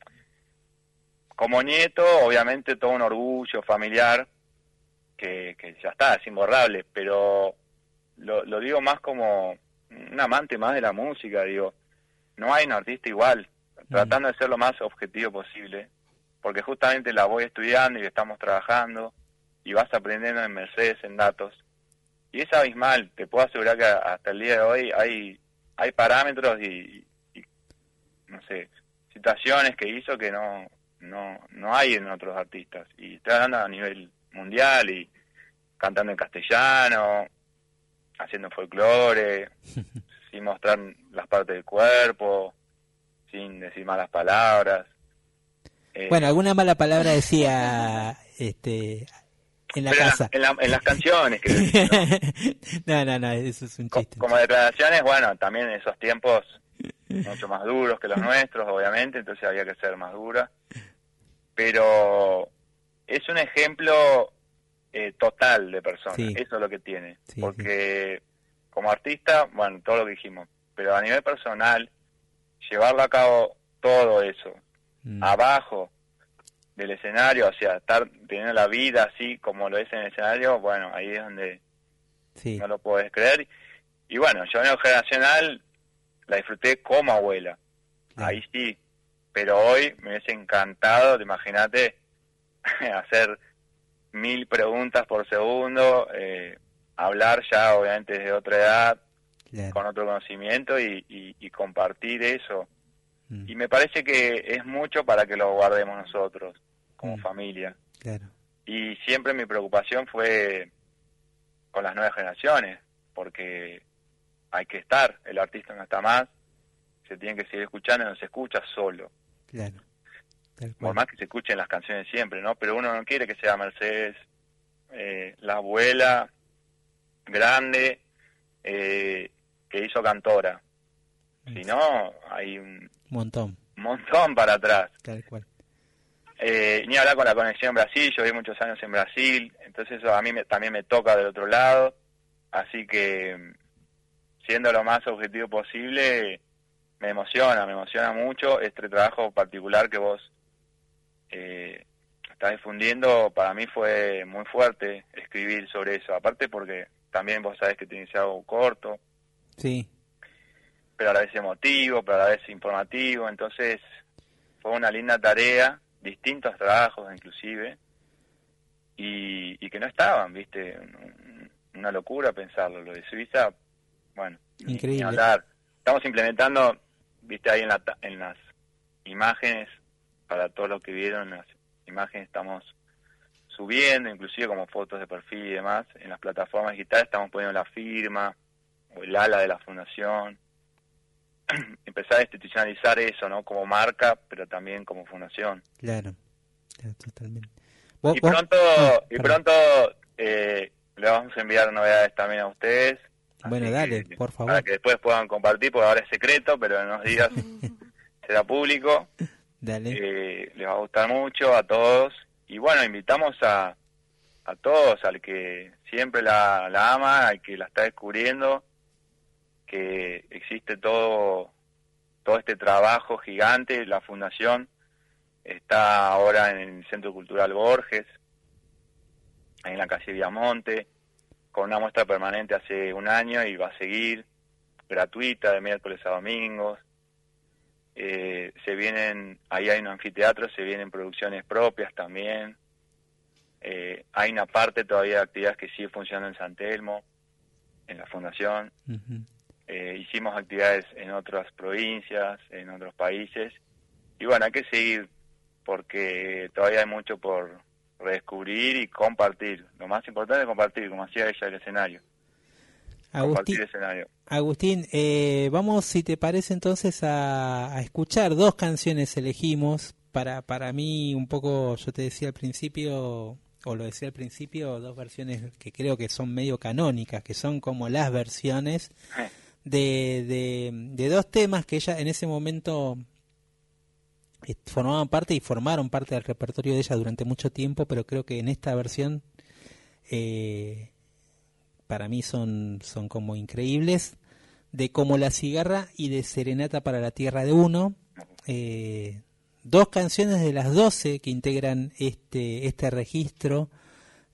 como nieto, obviamente todo un orgullo familiar que, que ya está, es imborrable, pero lo, lo digo más como un amante más de la música, digo, no hay un artista igual, tratando de ser lo más objetivo posible, porque justamente la voy estudiando y estamos trabajando y vas aprendiendo en Mercedes en datos. Y es abismal, te puedo asegurar que hasta el día de hoy hay hay parámetros y, y, no sé, situaciones que hizo que no no no hay en otros artistas. Y estoy hablando a nivel mundial y cantando en castellano, haciendo folclore, sin mostrar las partes del cuerpo, sin decir malas palabras. Eh, Bueno, alguna mala palabra decía este en la en, casa. en la- en las canciones, que no, no, no, eso es un chiste. como declaraciones, bueno, también en esos tiempos mucho más duros que los nuestros, obviamente, entonces había que ser más dura. Pero es un ejemplo eh, total de persona, Sí. eso es lo que tiene. Sí, Porque como artista, bueno, todo lo que dijimos, pero a nivel personal, llevarlo a cabo todo eso, Mm, abajo del escenario, o sea, estar teniendo la vida así como lo es en el escenario, bueno, ahí es donde sí, no lo podés creer. Y bueno, yo en lo generacional la disfruté como abuela, ahí sí, pero hoy me hubiese encantado, te imagínate, hacer mil preguntas por segundo, eh, hablar ya obviamente desde otra edad, con otro conocimiento y, y- y compartir eso. Mm, Y me parece que es mucho para que lo guardemos nosotros, como Mm. familia. claro. Y siempre mi preocupación fue con las nuevas generaciones, porque hay que estar, el artista no está más, se tiene que seguir escuchando y no se escucha solo. Claro. Por más que se escuchen las canciones siempre, ¿no? Pero uno no quiere que sea Mercedes, eh, la abuela grande eh, que hizo cantora. Si no, hay un montón, montón para atrás. tal cual. Eh, ni hablar con la conexión en Brasil, yo viví muchos años en Brasil, entonces eso a mí me- también me toca del otro lado, así que mm, siendo lo más objetivo posible, me emociona, me emociona mucho este trabajo particular que vos eh, estás difundiendo, para mí fue muy fuerte escribir sobre eso, aparte porque también vos sabés que te inicié algo corto, Sí, pero a la vez emotivo, pero a la vez informativo, entonces fue una linda tarea, distintos trabajos inclusive, y, y que no estaban, viste, Un- una locura pensarlo, lo de Suiza, bueno, Increíble. hablar. Estamos implementando, viste, ahí en, la, en las imágenes, para todos los que vieron las imágenes estamos subiendo, inclusive como fotos de perfil y demás, en las plataformas digitales estamos poniendo la firma, o el ala de la fundación, empezar a institucionalizar eso, ¿no? Como marca, pero también como fundación. claro. Claro, totalmente. Vos- Y vos- pronto, Ah, y pronto eh, le vamos a enviar novedades también a ustedes. Bueno, dale, que- por favor. Para que después puedan compartir, porque ahora es secreto, pero en unos días será público. Dale. Eh, les va a gustar mucho a todos. Y bueno, invitamos a, a todos, al que siempre la, la ama, al que la está descubriendo, que existe todo, todo este trabajo gigante, la fundación, está ahora en el Centro Cultural Borges, en la calle Viamonte, con una muestra permanente hace un año y va a seguir, gratuita, de miércoles a domingos. Eh, se vienen, ahí hay un anfiteatro, se vienen producciones propias también. Eh, hay una parte todavía de actividades que sigue funcionando en San Telmo, en la fundación. Eh, hicimos actividades en otras provincias, en otros países. Y bueno, hay que seguir porque todavía hay mucho por redescubrir y compartir. Lo más importante es compartir, como hacía ella el escenario. Agustín, Agustín eh, vamos, si te parece entonces, a, a, escuchar dos canciones elegimos. Para, para mí, un poco, yo te decía al principio, o lo decía al principio, dos versiones que creo que son medio canónicas, que son como las versiones de, de, dos temas que ella en ese momento eh, formaban parte y formaron parte del repertorio de ella durante mucho tiempo, pero creo que en esta versión eh, para mí son, son como increíbles, de Como la cigarra y de Serenata para la Tierra de Uno, eh, dos canciones de las doce que integran este, este registro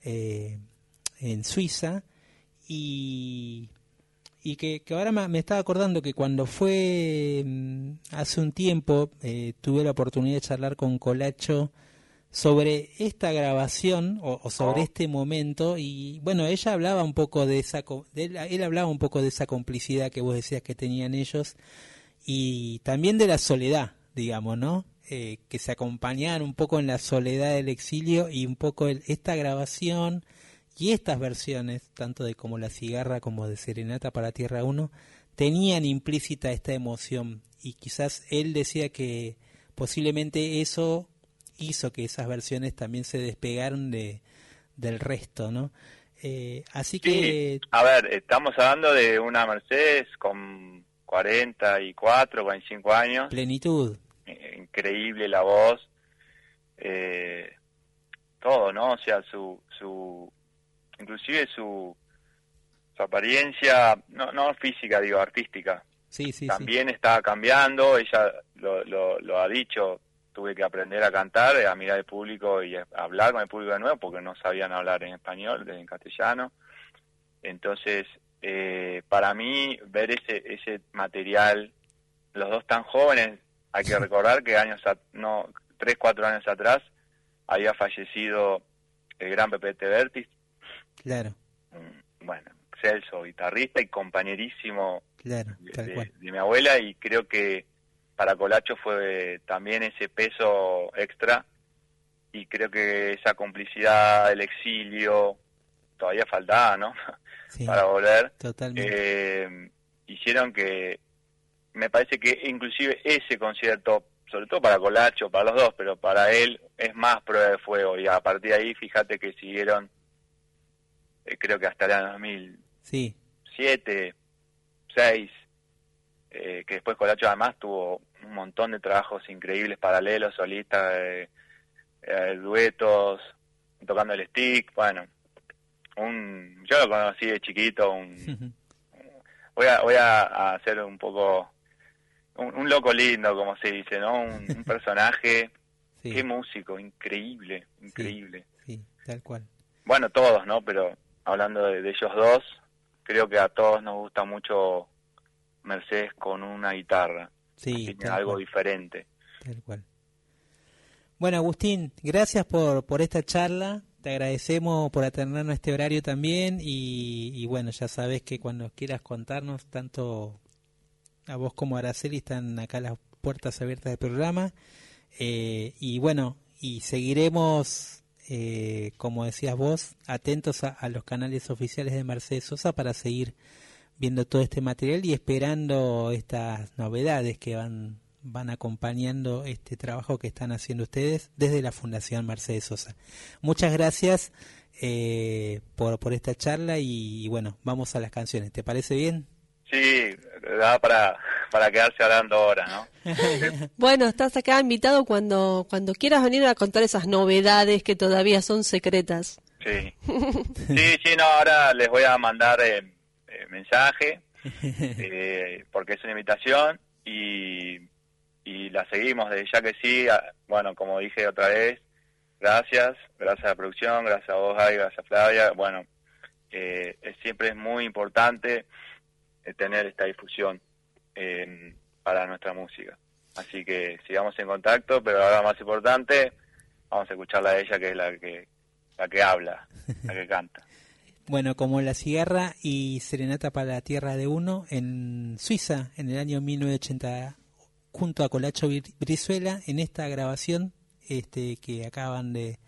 eh, en Suiza y, y que, que ahora me, me estaba acordando que cuando fue mm, hace un tiempo eh, tuve la oportunidad de charlar con Colacho sobre esta grabación o, o sobre Oh. este momento y bueno ella hablaba un poco de esa de él, él hablaba un poco de esa complicidad que vos decías que tenían ellos y también de la soledad digamos no Eh, que se acompañaban un poco en la soledad del exilio y un poco el- esta grabación y estas versiones tanto de como la cigarra como de serenata para tierra 1 tenían implícita esta emoción y quizás él decía que posiblemente eso hizo que esas versiones también se despegaron de del resto, ¿no? Eh, así que a ver, estamos hablando de una Mercedes con 44, 45 años, plenitud, eh, increíble la voz, eh, todo, ¿no? O sea, su, su, inclusive su, su apariencia, no, no física, digo, artística, sí, sí, sí. también está cambiando, ella lo, lo, lo ha dicho, tuve que aprender a cantar, a mirar el público y a hablar con el público de nuevo porque no sabían hablar en español, en castellano. Entonces, eh, para mí, ver ese, ese material, los dos tan jóvenes, hay que recordar que años, no, tres, cuatro años atrás, había fallecido el gran Pepe Tebertis, Claro, un- bueno, Celso, guitarrista y compañerísimo claro, de, mi abuela y creo que para Colacho fue también ese peso extra y creo que esa complicidad del exilio todavía faltaba, ¿no? Sí, para volver. totalmente. Eh, hicieron que me parece que inclusive ese concierto, sobre todo para Colacho, para los dos, pero para él es más prueba de fuego y a partir de ahí fíjate que siguieron eh, creo que hasta el año 2000 sí, eh, que después Colacho además tuvo un montón de trabajos increíbles, paralelos, solistas, eh, eh, duetos, tocando el stick, bueno, un, yo lo conocí de chiquito, un, voy a, voy a, hacer un poco, un, un loco lindo, como se dice, ¿no? Un, un personaje, sí, qué músico, increíble, increíble. sí, tal cual. Bueno, todos, ¿no? Pero hablando de, de ellos dos, creo que a todos nos gusta mucho Mercedes con una guitarra. Sí, tal algo cual. diferente. Tal cual. Bueno, Agustín, gracias por, por esta charla. Te agradecemos por atendernos este horario también. Y, y bueno, ya sabes que cuando quieras contarnos, tanto a vos como a Araceli están acá las puertas abiertas del programa. Eh, y bueno, y seguiremos, eh, como decías vos, atentos a, los canales oficiales de Mercedes Sosa para seguir viendo todo este material y esperando estas novedades que van van acompañando este trabajo que están haciendo ustedes desde la Fundación Mercedes Sosa. Muchas gracias eh, por, por esta charla y bueno, vamos a las canciones. ¿Te parece bien? Sí, da para, para quedarse hablando ahora, ¿no? Bueno, estás acá invitado cuando, cuando quieras venir a contar esas novedades que todavía son secretas. Sí. Sí, sí, no, ahora les voy a mandar eh, eh, mensaje, eh, porque es una invitación y, y la seguimos desde ya que sí. a- bueno, como dije otra vez, gracias, gracias a la producción, gracias a vos, Ay, gracias a Flavia. Bueno, eh, es- siempre es muy importante tener esta difusión eh, para nuestra música. Así que sigamos en contacto, pero ahora más importante, vamos a escucharla a ella, que es la que, la que habla, la que canta. Bueno, como La Cigarra y Serenata para la Tierra de Uno en Suiza en el año 1980 junto a Colacho Brizuela en esta grabación este, que acaban de,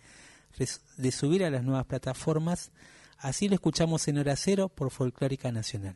de subir a las nuevas plataformas. Así lo escuchamos en Hora Cero por Folclórica Nacional.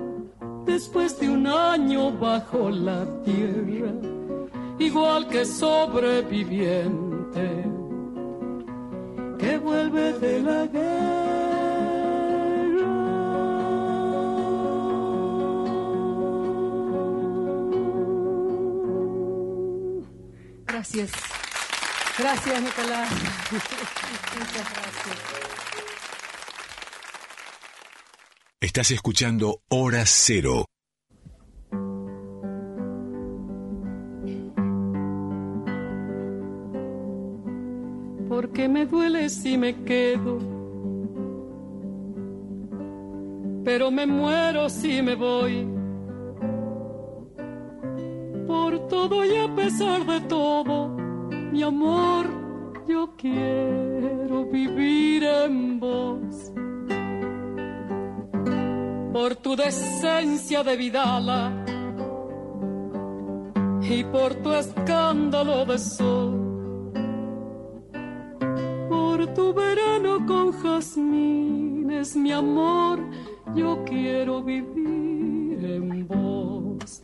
después de un año bajo la tierra, igual que sobreviviente que vuelve de la guerra. Gracias. Gracias, Nicolás. Muchas gracias. Estás escuchando Hora Cero. porque me duele si me quedo, pero me muero si me voy. Por todo y a pesar de todo, mi amor, yo quiero vivir en vos. Por tu decencia de Vidala y por tu escándalo de sol por tu verano con jazmines, mi amor, yo quiero vivir en vos.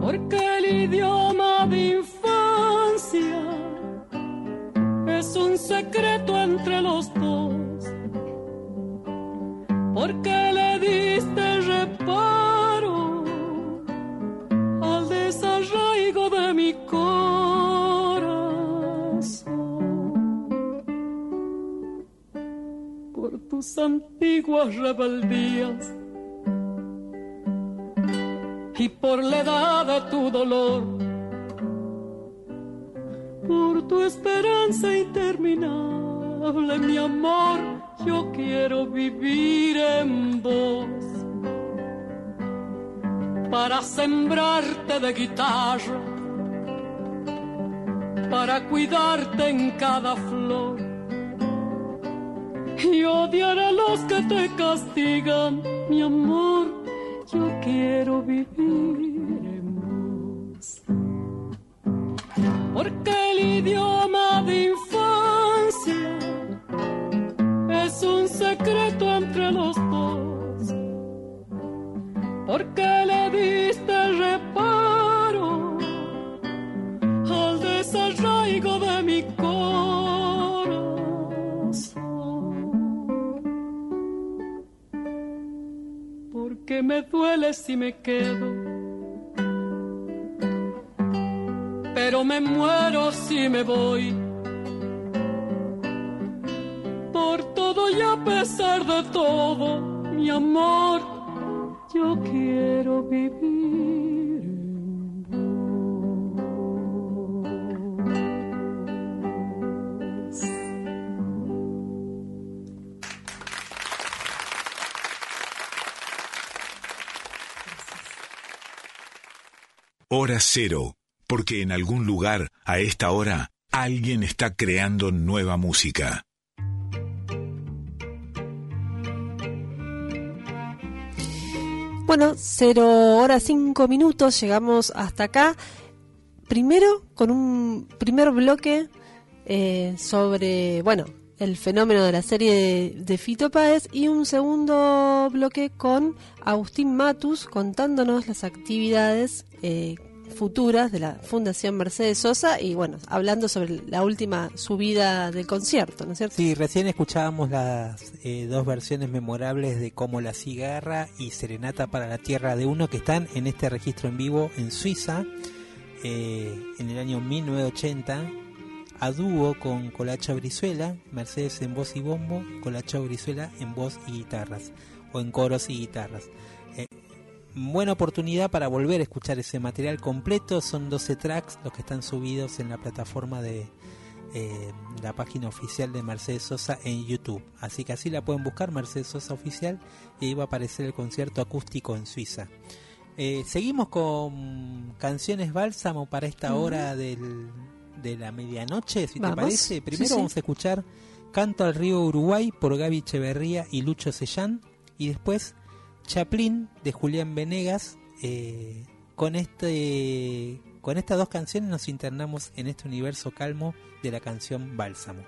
Porque el idioma de infancia es un secreto entre los dos. Porque le diste reparo al desarraigo de mi corazón. Por tus antiguas rebeldías y por la edad de tu dolor, por tu esperanza interminable, mi amor, yo quiero vivir en vos para sembrarte de guitarra, para cuidarte en cada flor y odiar a los que te castigan mi amor, yo quiero vivir en vos. Porque el idioma de secreto entre los dos. Porque le diste reparo al desarraigo de mi corazón. Porque me duele si me quedo. Pero me muero si me voy. Por todo y a pesar de todo, mi amor, yo quiero vivir. Hora cero, porque en algún lugar, a esta hora, alguien está creando nueva música. Bueno, cero horas cinco minutos, llegamos hasta acá. Primero con un primer bloque eh, sobre, bueno, el fenómeno de la serie de, de Fito Páez y un segundo bloque con Agustín Matus contándonos las actividades eh, futuras de la Fundación Mercedes Sosa y bueno, hablando sobre la última subida del concierto, ¿no es cierto? Sí, recién escuchábamos las eh, dos versiones memorables de Como la cigarra y Serenata para la Tierra de Uno que están en este registro en vivo en Suiza eh, en el año 1980 a dúo con Colacho Brizuela, Mercedes en voz y bombo, Colacho Brizuela en voz y guitarras o en coros y guitarras. Eh, buena oportunidad para volver a escuchar ese material completo. Son 12 tracks los que están subidos en la plataforma de eh, la página oficial de Mercedes Sosa en YouTube. Así que así la pueden buscar, Mercedes Sosa Oficial, y ahí va a aparecer el concierto acústico en Suiza. Eh, seguimos con canciones bálsamo para esta hora del, de la medianoche, si Vamos. te parece. Primero Sí, sí. vamos a escuchar Canto al río Uruguay por Gaby Echeverría y Lucho Sellán. Y después Chaplin de Julián Venegas. eh, con este con estas dos canciones nos internamos en este universo calmo de la canción Bálsamo.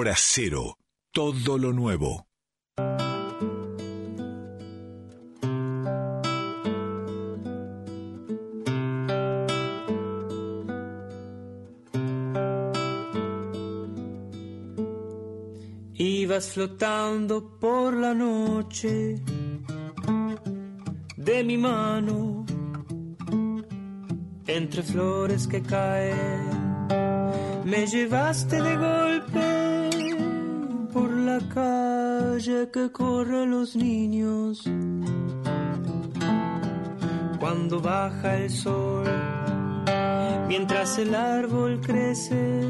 Hora Cero, todo lo nuevo. Ibas flotando por la noche de mi mano entre flores que caen. Me llevaste de golpe que corren los niños. Cuando baja el sol, mientras el árbol crece,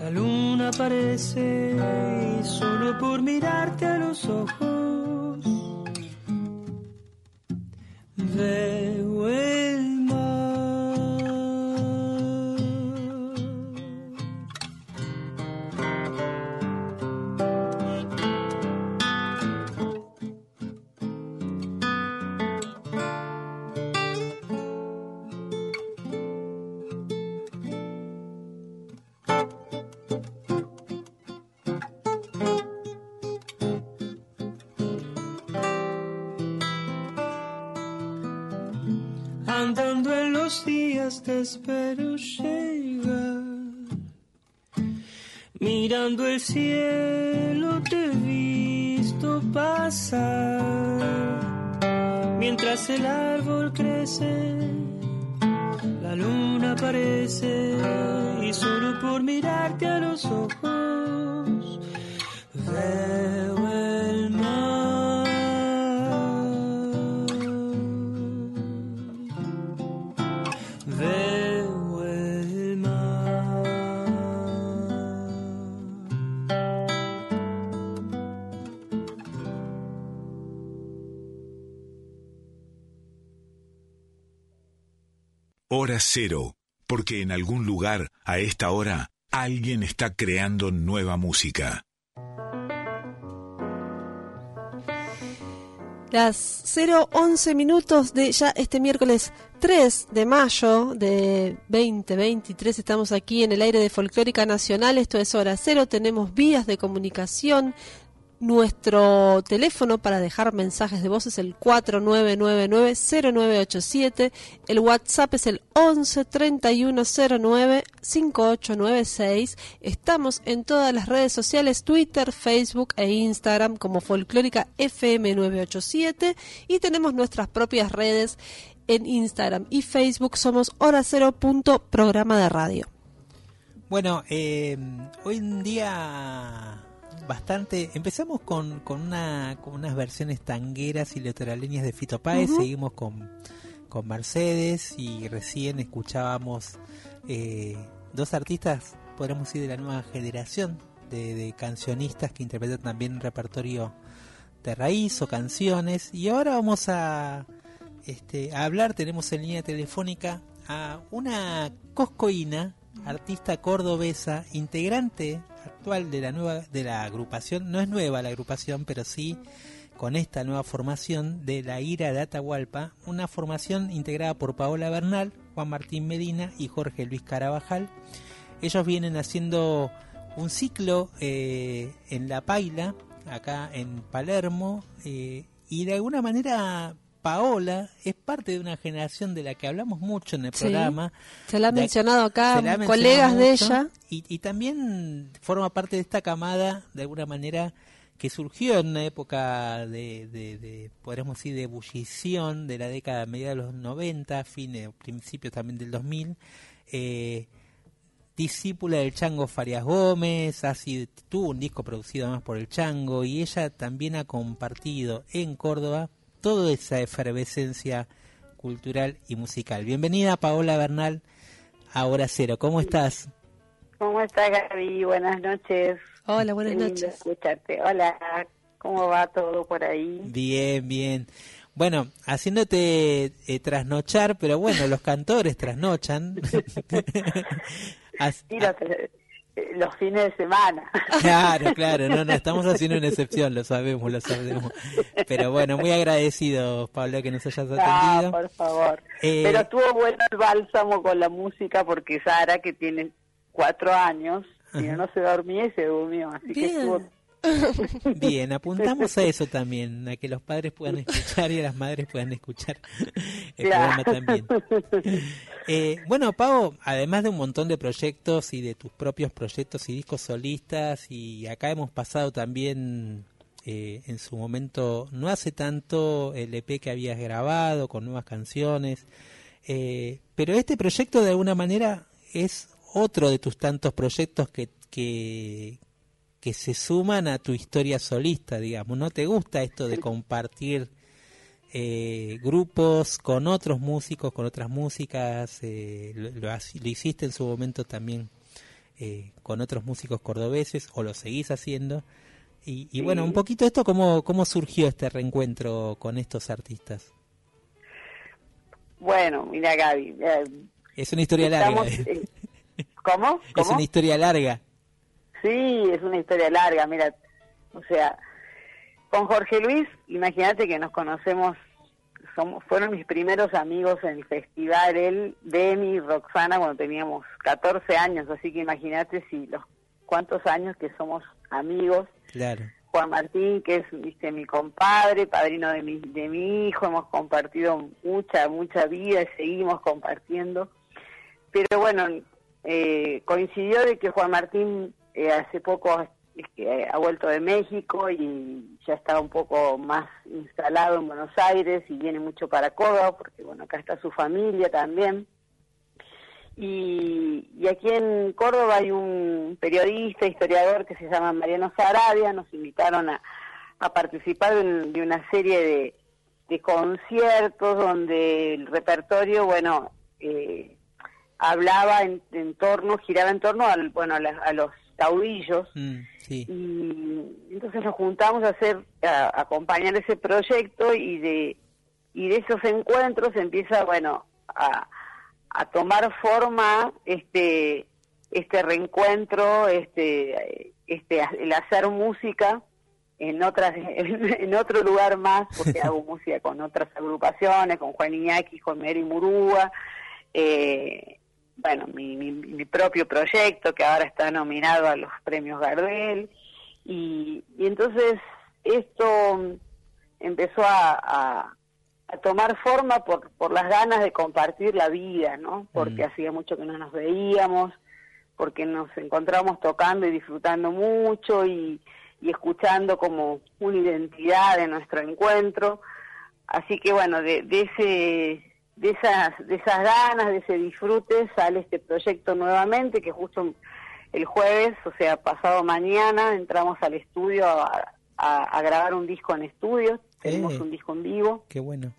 la luna aparece y solo por mirarte a los ojos Andando en los días te espero llegar. Mirando el cielo te he visto pasar. Mientras el árbol crece, la luna aparece. Y solo por mirarte a los ojos, veo Hora Cero, porque en algún lugar, a esta hora, alguien está creando nueva música. Las 011 minutos de ya este miércoles 3 de mayo de 2023 estamos aquí en el aire de Folclórica Nacional, esto es hora cero, tenemos vías de comunicación, nuestro teléfono para dejar mensajes de voz es el 4999-0987, el WhatsApp es el 11 3109 5896, estamos en todas las redes sociales, Twitter, Facebook e Instagram como Folclórica FM 987 y tenemos nuestras propias redes en Instagram y Facebook somos hora punto programa de radio. Bueno, eh, hoy en día bastante. Empezamos con, con, una, con unas versiones tangueras y litoraleñas de Fito Páez, seguimos con, con Mercedes y recién escuchábamos eh, dos artistas, podríamos decir, de la nueva generación de, de cancionistas que interpretan también un repertorio de raíz o canciones. Y ahora vamos a, este, a hablar, tenemos en línea telefónica a una coscoína, artista cordobesa, integrante actual de la nueva de la agrupación, no es nueva la agrupación, pero sí con esta nueva formación de la Ira de Atahualpa, una formación integrada por Paola Bernal, Juan Martín Medina y Jorge Luis Carabajal. Ellos vienen haciendo un ciclo eh, en La Paila, acá en Palermo, eh, y de alguna manera Paola es parte de una generación de la que hablamos mucho en el Sí. programa. Se la ha mencionado acá, ha mencionado colegas de ella. Y, y también forma parte de esta camada, de alguna manera, que surgió en una época de, de, de podríamos decir, de ebullición de la década media de los 90, fines, principios también del 2000. Eh, discípula del Chango Farias Gómez, ha sido, tuvo un disco producido además por el Chango y ella también ha compartido en Córdoba toda esa efervescencia cultural y musical. Bienvenida Paola Bernal a Hora Cero, ¿cómo estás? ¿Cómo estás, Gaby? Buenas noches. Hola, buenas Qué noches. escucharte. Hola, ¿cómo va todo por ahí? Bien, bien. Bueno, haciéndote eh, trasnochar, pero bueno, los cantores trasnochan. As- los, eh, los fines de semana. Claro, claro, no, no, estamos haciendo una excepción, lo sabemos, lo sabemos. Pero bueno, muy agradecidos, Pablo, que nos hayas Ah, atendido. por favor. Eh, Pero estuvo bueno el bálsamo con la música porque Sara, que tiene cuatro años, no se dormía y se durmió, así que estuvo Bien, apuntamos a eso también, a que los padres puedan escuchar y las madres puedan escuchar el programa también. Eh, bueno, Pau, además de un montón de proyectos y de tus propios proyectos y discos solistas, y acá hemos pasado también eh, en su momento, no hace tanto, el EP que habías grabado con nuevas canciones, eh, pero este proyecto de alguna manera es otro de tus tantos proyectos que, que, que se suman a tu historia solista, digamos. ¿No te gusta esto de compartir eh, grupos con otros músicos, con otras músicas? Eh, lo, hiciste en su momento también eh, con otros músicos cordobeses o lo seguís haciendo. Y, bueno, un poquito esto, ¿cómo, ¿cómo surgió este reencuentro con estos artistas? Bueno, mira Gaby. es una historia larga. ¿Cómo? Es una historia larga. Sí, es una historia larga, mira, o sea, con Jorge Luis, imagínate que nos conocemos, somos, fueron mis primeros amigos en el festival, él, Demi y Roxana, cuando teníamos 14 años, así que imagínate si los cuántos años que somos amigos. Claro. Juan Martín, que es viste, mi compadre, padrino de mi, de mi hijo, hemos compartido mucha, mucha vida y seguimos compartiendo. Pero bueno, eh, coincidió de que Juan Martín eh, hace poco ha vuelto de México y ya está un poco más instalado en Buenos Aires y viene mucho para Córdoba, porque bueno, acá está su familia también. Y, aquí en Córdoba hay un periodista, historiador que se llama Mariano Sarabia, nos invitaron a, participar de, una serie de, conciertos donde el repertorio, bueno, eh, hablaba en, torno, giraba en torno al, bueno, a los caudillos. Mm, y entonces nos juntamos a hacer, a, acompañar ese proyecto y de, y de esos encuentros empieza, bueno, a, a tomar forma este, este reencuentro, este, este, el hacer música en otras en, otro lugar más porque hago música con otras agrupaciones con Juan Iñaki con Mary Murúa eh, bueno, mi, mi, propio proyecto que ahora está nominado a los premios Gardel. Y, y entonces esto empezó a, a, tomar forma por, por las ganas de compartir la vida, ¿no? Porque mm. hacía mucho que no nos veíamos, porque nos encontramos tocando y disfrutando mucho y, y escuchando como una identidad de nuestro encuentro. Así que bueno, de, de ese de esas, de esas ganas, de ese disfrute, sale este proyecto nuevamente, que justo el jueves, o sea, pasado mañana, entramos al estudio a, a, grabar un disco en estudio, tenemos eh. un disco en vivo. Qué bueno.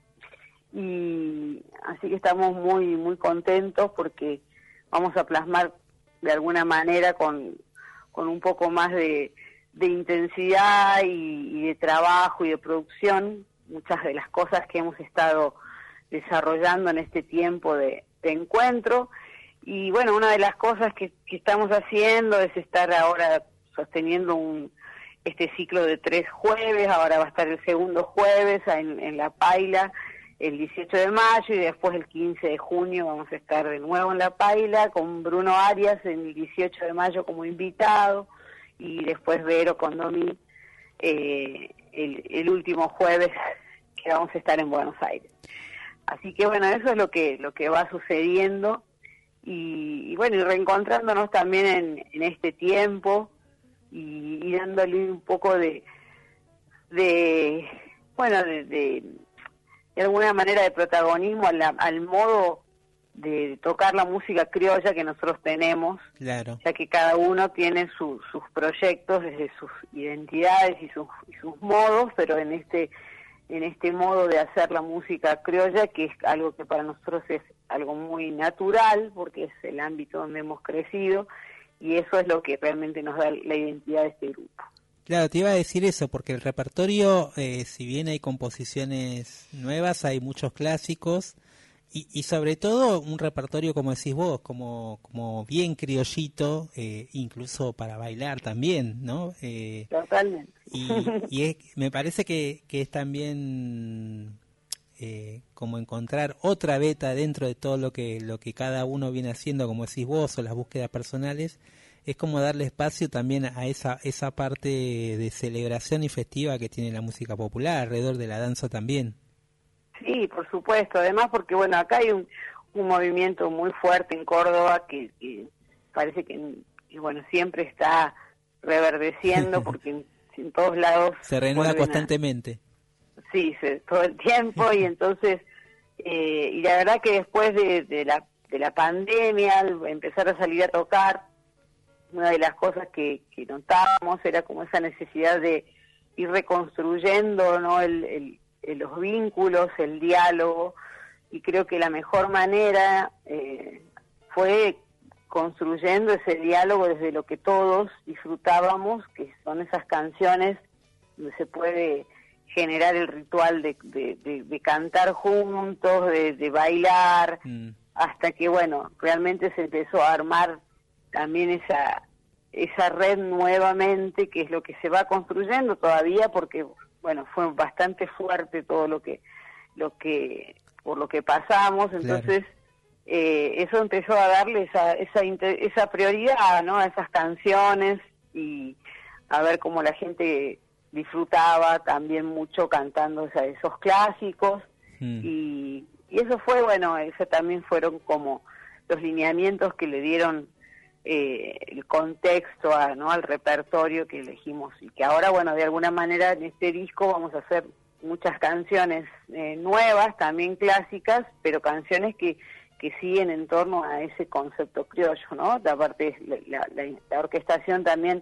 Y así que estamos muy, muy contentos porque vamos a plasmar de alguna manera con, con un poco más de, de intensidad y, y de trabajo y de producción muchas de las cosas que hemos estado desarrollando en este tiempo de, encuentro. Y bueno, una de las cosas que, estamos haciendo es estar ahora sosteniendo un, este ciclo de tres jueves, ahora va a estar el segundo jueves en, La Paila el 18 de mayo y después el 15 de junio vamos a estar de nuevo en La Paila con Bruno Arias el 18 de mayo como invitado y después Vero con Domi eh, el, el último jueves que vamos a estar en Buenos Aires. Así que bueno, eso es lo que, lo que va sucediendo y, bueno, y reencontrándonos también en, en este tiempo y, dándole un poco de, de bueno, de, de, alguna manera de protagonismo al, al modo de tocar la música criolla que nosotros tenemos, claro. ya que cada uno tiene sus proyectos desde sus identidades y sus, y sus modos, pero en este en este modo de hacer la música criolla, que es algo que para nosotros es algo muy natural, porque es el ámbito donde hemos crecido, y eso es lo que realmente nos da la identidad de este grupo. Claro, te iba a decir eso, porque el repertorio, eh, si bien hay composiciones nuevas, hay muchos clásicos, y, sobre todo un repertorio, como decís vos, como, como bien criollito, eh, incluso para bailar también, ¿no? Eh, Totalmente. Y, me parece que, que es también eh, como encontrar otra beta dentro de todo lo que, lo que cada uno viene haciendo, como decís vos, o las búsquedas personales, es como darle espacio también a esa, esa parte de celebración y festiva que tiene la música popular, alrededor de la danza también. Sí, por supuesto. Además, porque bueno, acá hay un, un movimiento muy fuerte en Córdoba que, que parece que, que, bueno, siempre está reverdeciendo porque en, todos lados... Se renueva a- constantemente. Sí, se- todo el tiempo y entonces, eh, y la verdad que después de, de la, de la pandemia, al empezar a salir a tocar, una de las cosas que, que notábamos era como esa necesidad de ir reconstruyendo ¿no? el, el- el- los vínculos, el diálogo, y creo que la mejor manera eh, fue construyendo ese diálogo desde lo que todos disfrutábamos, que son esas canciones donde se puede generar el ritual de, de- de- de cantar juntos, de, de bailar, Mm. hasta que, bueno, realmente se empezó a armar también esa, esa red nuevamente, que es lo que se va construyendo todavía, porque, bueno, fue bastante fuerte todo lo que, lo que, por lo que pasamos, entonces, eh, eso empezó a darle esa, esa, esa prioridad, ¿no? A esas canciones y a ver cómo la gente disfrutaba también mucho cantando esa- esos clásicos Mm. y, y eso fue, bueno, eso también fueron como los lineamientos que le dieron eh, el contexto a, ¿no? al repertorio que elegimos y que ahora, bueno, de alguna manera en este disco vamos a hacer muchas canciones eh, nuevas, también clásicas, pero canciones que, que siguen en torno a ese concepto criollo, ¿no? Aparte, la, la- la- orquestación también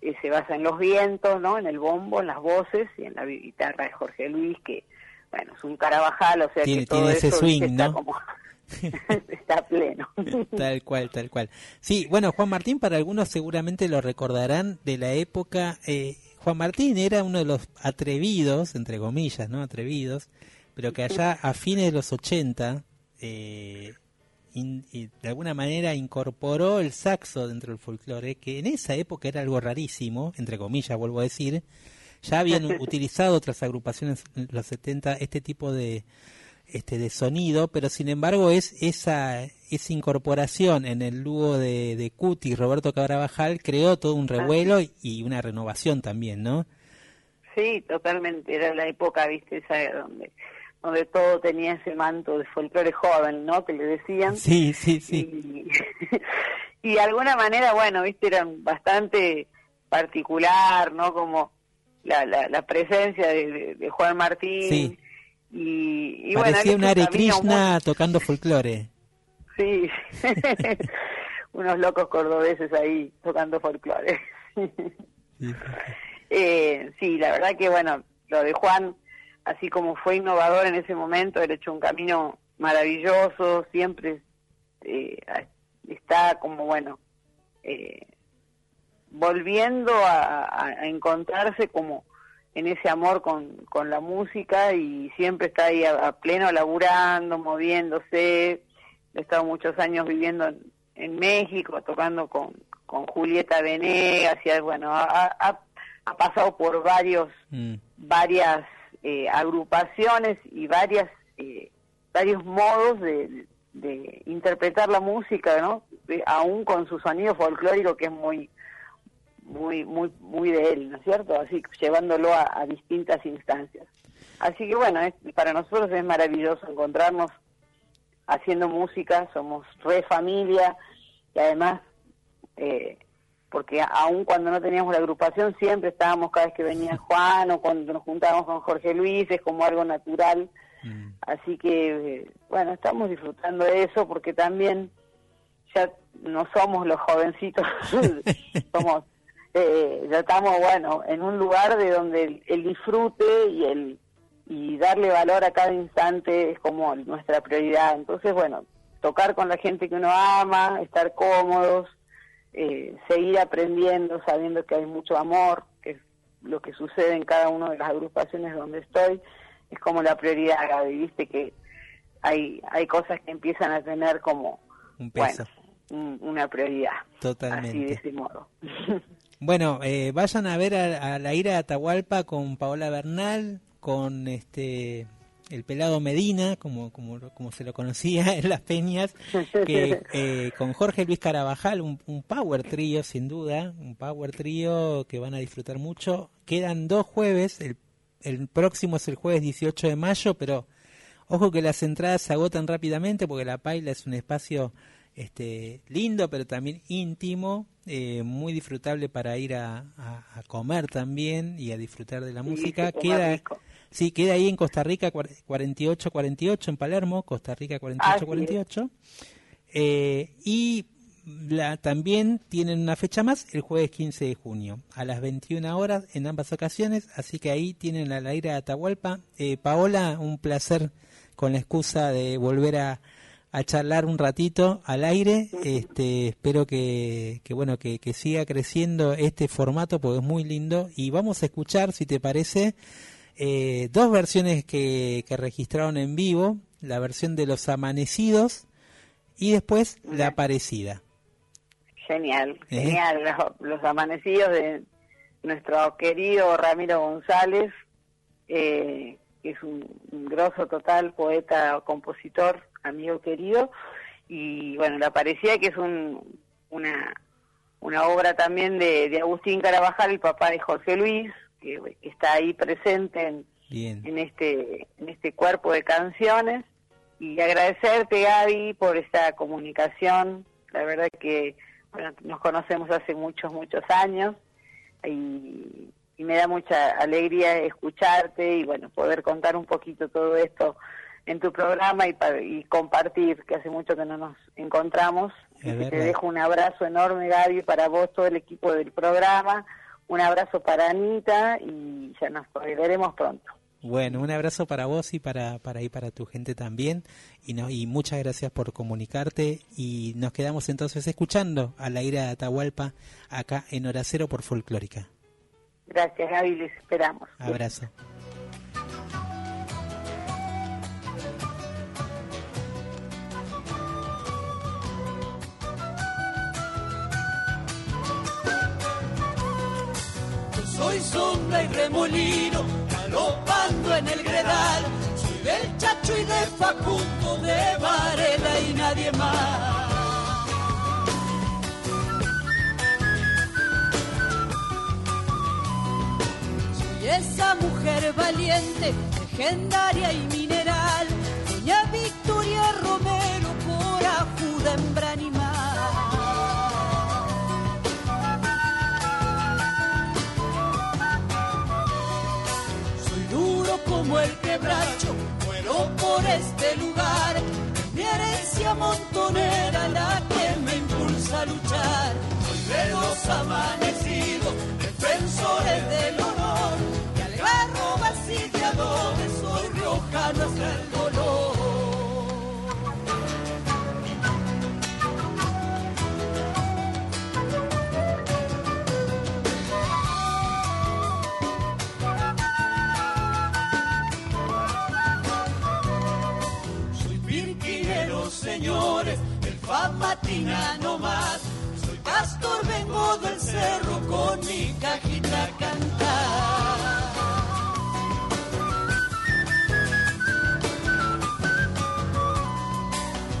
eh, se basa en los vientos, ¿no? En el bombo, en las voces y en la guitarra de Jorge Luis, que, bueno, es un carabajal, o sea Tiene- que todo tiene ese eso swing, ¿no? como- está pleno. Tal cual, tal cual. Sí, bueno, Juan Martín para algunos seguramente lo recordarán de la época. eh, Juan Martín era uno de los atrevidos, entre comillas, ¿no? Atrevidos, pero que allá a fines de los 80, eh, in- y de alguna manera incorporó el saxo dentro del folclore, que en esa época era algo rarísimo, entre comillas, vuelvo a decir. Ya habían utilizado otras agrupaciones en los 70 este tipo de, este de sonido, pero sin embargo es esa esa incorporación en el dúo de, de Cuti y Roberto Cabrabajal creó todo un revuelo y una renovación también, ¿no? Sí, totalmente. Era la época, viste, esa donde, donde todo tenía ese manto de folclore joven, ¿no? Que le decían. Sí, sí, sí. Y, y de alguna manera, bueno, viste, eran bastante particular, ¿no? Como la, la, la presencia de, de- de Juan Martín. Sí. Y, y bueno, Parecía él un Hare Krishna tocando folclore. Sí, unos locos cordobeses ahí tocando folclore. eh, sí, la verdad que bueno, lo de Juan, así como fue innovador en ese momento, él ha hecho un camino maravilloso, siempre eh, está como bueno, eh, volviendo a, a- a encontrarse como en ese amor con, con la música y siempre está ahí a, a pleno laburando, moviéndose. He estado muchos años viviendo en, en México, tocando con, con Julieta Venegas y bueno, ha, ha- ha pasado por varios Mm. varias eh, agrupaciones y varias eh, varios modos de, interpretar la música, ¿no? Aún con su sonido folclórico que es muy muy muy muy de él, ¿no es cierto? Así llevándolo a, a distintas instancias. Así que bueno, es- para nosotros es maravilloso encontrarnos haciendo música, somos re familia y además eh, porque aún cuando no teníamos la agrupación siempre estábamos cada vez que venía Juan o cuando nos juntábamos con Jorge Luis, es como algo natural. Así que, bueno, estamos disfrutando de eso porque también ya no somos los jovencitos, somos, eh, ya estamos, bueno, en un lugar de donde el, el disfrute y el y darle valor a cada instante es como nuestra prioridad. Entonces, bueno, tocar con la gente que uno ama, estar cómodos, eh, seguir aprendiendo, sabiendo que hay mucho amor, que es lo que sucede en cada una de las agrupaciones donde estoy, es como la prioridad, Gaby, viste que hay, hay cosas que empiezan a tener como, Un peso. bueno, un- una prioridad, así de Totalmente. ese modo. Bueno, eh, vayan a ver a, a la ira de Atahualpa con Paola Bernal, con este el pelado Medina, como, como, como se lo conocía en las peñas, que eh, con Jorge Luis Carabajal, un, un power trío sin duda, un power trío que van a disfrutar mucho. Quedan dos jueves, el, el próximo es el jueves 18 de mayo, pero ojo que las entradas se agotan rápidamente porque la Paila es un espacio este lindo pero también íntimo eh, muy disfrutable para ir a, a- a comer también y a disfrutar de la música. queda rico. sí queda ahí en Costa Rica cuar- 48 48 en Palermo Costa Rica 48 48 eh, y la, también tienen una fecha más el jueves 15 de junio a las 21 horas en ambas ocasiones así que ahí tienen a la ira de Atahualpa. Eh, Paola un placer con la excusa de volver a, a charlar un ratito al aire. Este espero que, que bueno que, que siga creciendo este formato porque es muy lindo. Y vamos a escuchar si te parece eh, dos versiones que, que registraron en vivo. La versión de los amanecidos y después la aparecida. Genial, ¿Eh? genial. Los, los amanecidos de nuestro querido Ramiro González, eh, que es un, un grosso total, poeta, compositor, amigo querido. Y bueno, La Parecida, que es un, una, una obra también de, de Agustín Carabajal, el papá de Jorge Luis, que, que está ahí presente en, bien. en este en este cuerpo de canciones. Y agradecerte Gaby por esta comunicación. La verdad que bueno, nos conocemos hace muchos muchos años. Y, y me da mucha alegría escucharte y bueno poder contar un poquito todo esto en tu programa y, y compartir que hace mucho que no nos encontramos y te dejo un abrazo enorme Gaby para vos todo el equipo del programa un abrazo para Anita y ya nos veremos pronto Bueno, un abrazo para vos y para, para, y para tu gente también. Y, no, y muchas gracias por comunicarte. Y nos quedamos entonces escuchando a la ira de Atahualpa acá en Hora Cero por Folclórica. Gracias, Gaby, les esperamos. Abrazo. Soy sombra y remolino, galopando en el gredal. Soy del Chacho y de Facundo, de Varela y nadie más. Soy esa mujer valiente, legendaria y mineral, doña Victoria Romero, corajuda hembra animal. Como el quebracho, muero por este lugar. Mi herencia montonera la que me impulsa a luchar. Soy de los amanecidos, defensores del honor. Y de adobe, soy riojano hasta el dolor. El famatina no más. Soy pastor, vengo del cerro con mi cajita cantar.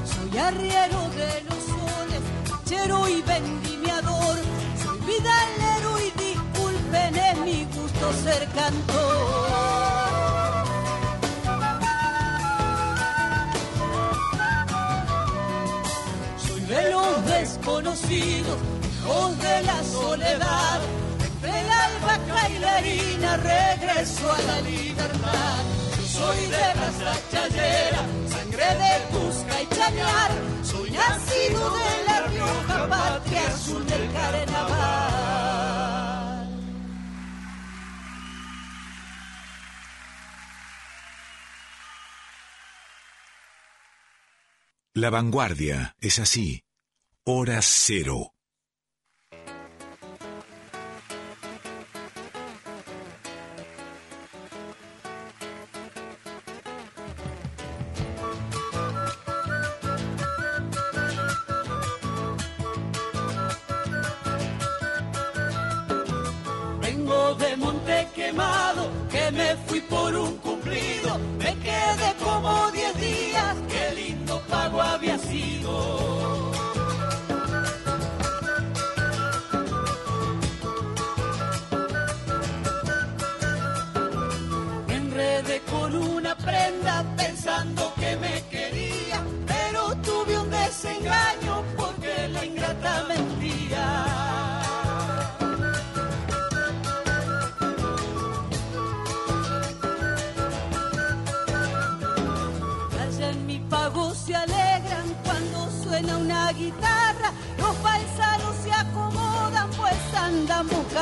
Soy arriero de los soles, chero y vendimiador. Soy vidalero y disculpen, es mi gusto ser cantor. Hijos de la soledad. Entre el albahaca y la harina regreso a la libertad. Soy de raza chayera, sangre de busca y chañar. Soy nacido de la Rioja, patria azul del carnaval. La vanguardia es así. Hora cero.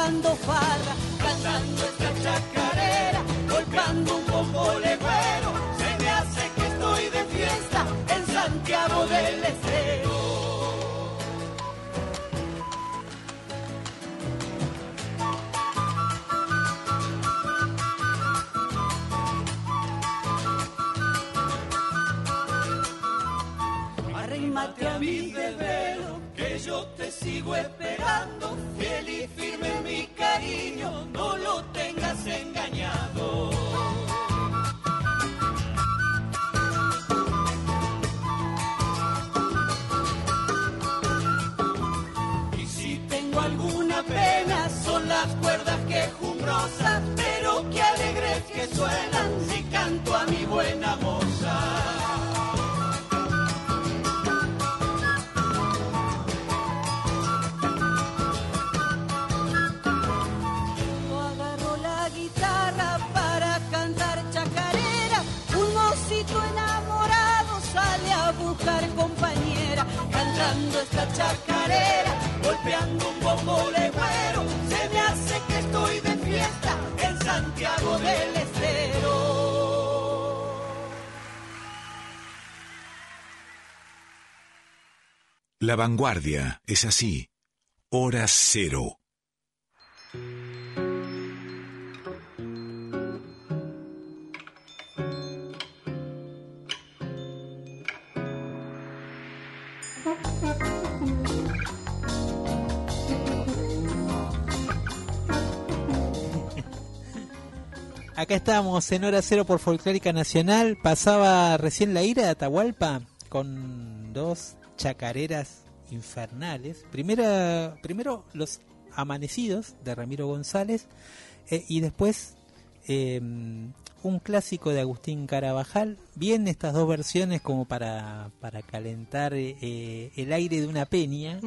Buscando farra. Cantando esta chacarera, golpeando un poco legüero. Se me hace que estoy de fiesta en Santiago del Estero. Chacarera, golpeando un bombo legüero. Se me hace que estoy de fiesta en Santiago del Estero. La vanguardia es así. Hora cero. Acá estamos en Hora Cero por Folclórica Nacional. Pasaba recién la ira de Atahualpa con dos chacareras infernales. Primera, primero los amanecidos de Ramiro González eh, y después eh, un clásico de Agustín Carabajal. Bien estas dos versiones como para, para calentar eh, el aire de una peña,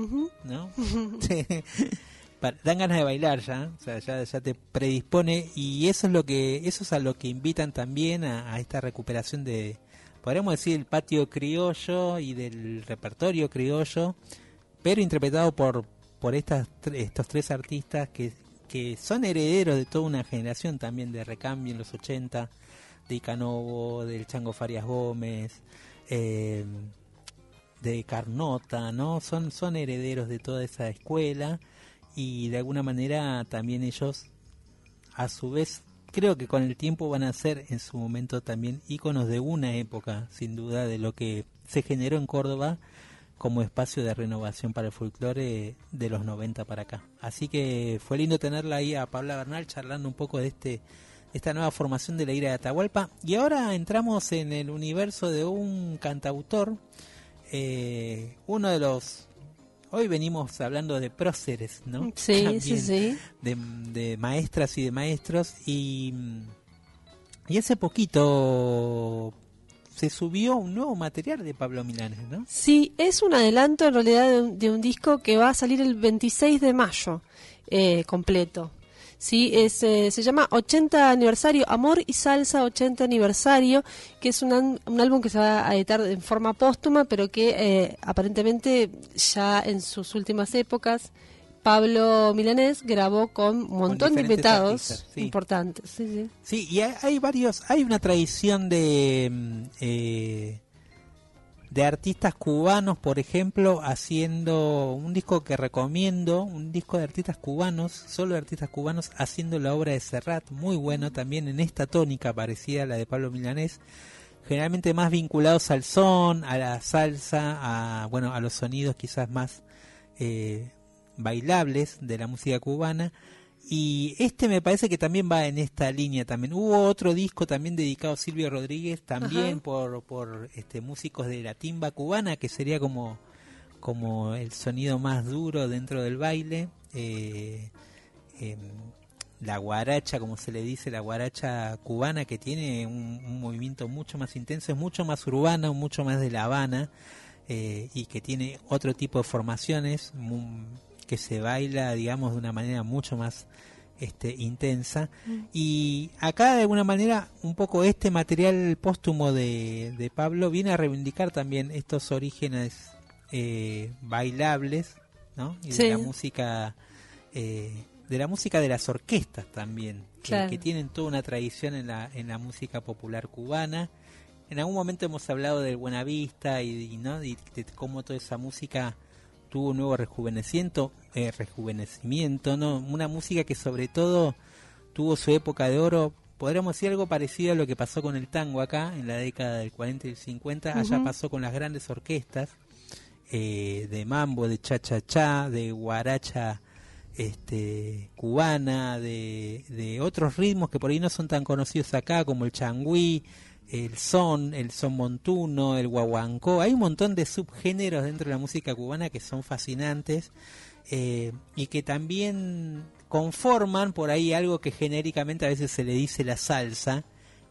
¿no? Dan ganas de bailar ya, o sea, ya, ya te predispone y eso es lo que eso es a lo que invitan también a, esta recuperación de podríamos decir el patio criollo y del repertorio criollo, pero interpretado por por estas estos tres artistas que que son herederos de toda una generación también de recambio en los 80 de Icanovo, del Chango Farias Gómez, eh, de Carnota, ¿no? Son, son herederos de toda esa escuela y de alguna manera también ellos, a su vez, creo que con el tiempo van a ser en su momento también íconos de una época, sin duda, de lo que se generó en Córdoba como espacio de renovación para el folclore de los 90 para acá. Así que fue lindo tenerla ahí a Paula Bernal charlando un poco de este esta nueva formación de la ira de Atahualpa. Y ahora entramos en el universo de un cantautor, eh, uno de los... Hoy venimos hablando de próceres, ¿no? Sí, También sí, sí. De, de maestras y de maestros. Y, y hace poquito se subió un nuevo material de Pablo Milanes, ¿no? Sí, es un adelanto en realidad de un, de un disco que va a salir el 26 de mayo eh, completo. Sí, es, eh, se llama 80 aniversario, Amor y Salsa 80 aniversario, que es un, an- un álbum que se va a editar en forma póstuma, pero que eh, aparentemente ya en sus últimas épocas Pablo Milanés grabó con un montón de invitados artistas, sí. importantes. Sí, sí. Sí, y hay, hay varios, hay una tradición de mm, eh, de artistas cubanos, por ejemplo, haciendo un disco que recomiendo, un disco de artistas cubanos, solo de artistas cubanos, haciendo la obra de Serrat, muy bueno también en esta tónica parecida a la de Pablo Milanés, generalmente más vinculados al son, a la salsa, a bueno, a los sonidos quizás más eh, bailables de la música cubana y este me parece que también va en esta línea también. Hubo otro disco también dedicado a Silvio Rodríguez, también por, por este, músicos de la timba cubana, que sería como, como el sonido más duro dentro del baile. Eh, em, la guaracha, como se le dice, la guaracha cubana, que tiene un, un movimiento mucho más intenso, es mucho más urbano, mucho más de La Habana, eh, y que tiene otro tipo de formaciones, que se baila, digamos, de una manera mucho más este, intensa. Y acá, de alguna manera, un poco este material póstumo de, de Pablo viene a reivindicar también estos orígenes eh, bailables, ¿no? Y Sí. de la música... eh, de la música de las orquestas también, que- Claro. que, tienen toda una tradición en la, en la música popular cubana. En algún momento hemos hablado del Buenavista y, y, ¿no? y de cómo toda esa música tuvo un nuevo rejuvenecimiento, eh, rejuvenecimiento, ¿no? Una música que sobre todo tuvo su época de oro. Podríamos decir algo parecido a lo que pasó con el tango acá en la década del 40 y el 50. Allá pasó con las grandes orquestas eh, de mambo, de cha-cha-cha, de guaracha este, cubana, de, de otros ritmos que por ahí no son tan conocidos acá, como el changüí, el son, el son montuno, el guaguancó. Hay un montón de subgéneros dentro de la música cubana que son fascinantes eh, y que también conforman por ahí algo que genéricamente a veces se le dice la salsa,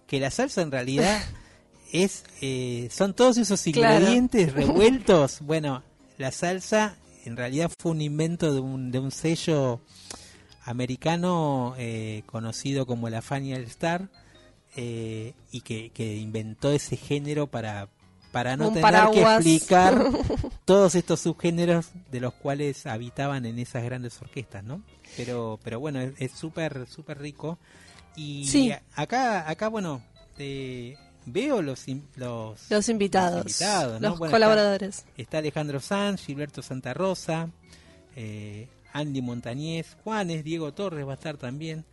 que la salsa en realidad es eh, son todos esos Claro. ingredientes revueltos. Bueno, la salsa en realidad fue un invento de un, de un sello americano eh, conocido como la Faniel Star eh, y que, que inventó ese género para para no Un tener que explicar todos estos subgéneros de los cuales habitaban en esas grandes orquestas, ¿no? Pero pero bueno, es- súper súper rico y Sí. acá acá bueno, eh, veo los in- los Los invitados, los, invitados, ¿no? los Bueno, colaboradores. Está, está Alejandro Sanz, Gilberto Santa Rosa, eh, Andy Montañez, Juanes, Diego Torres va a estar también,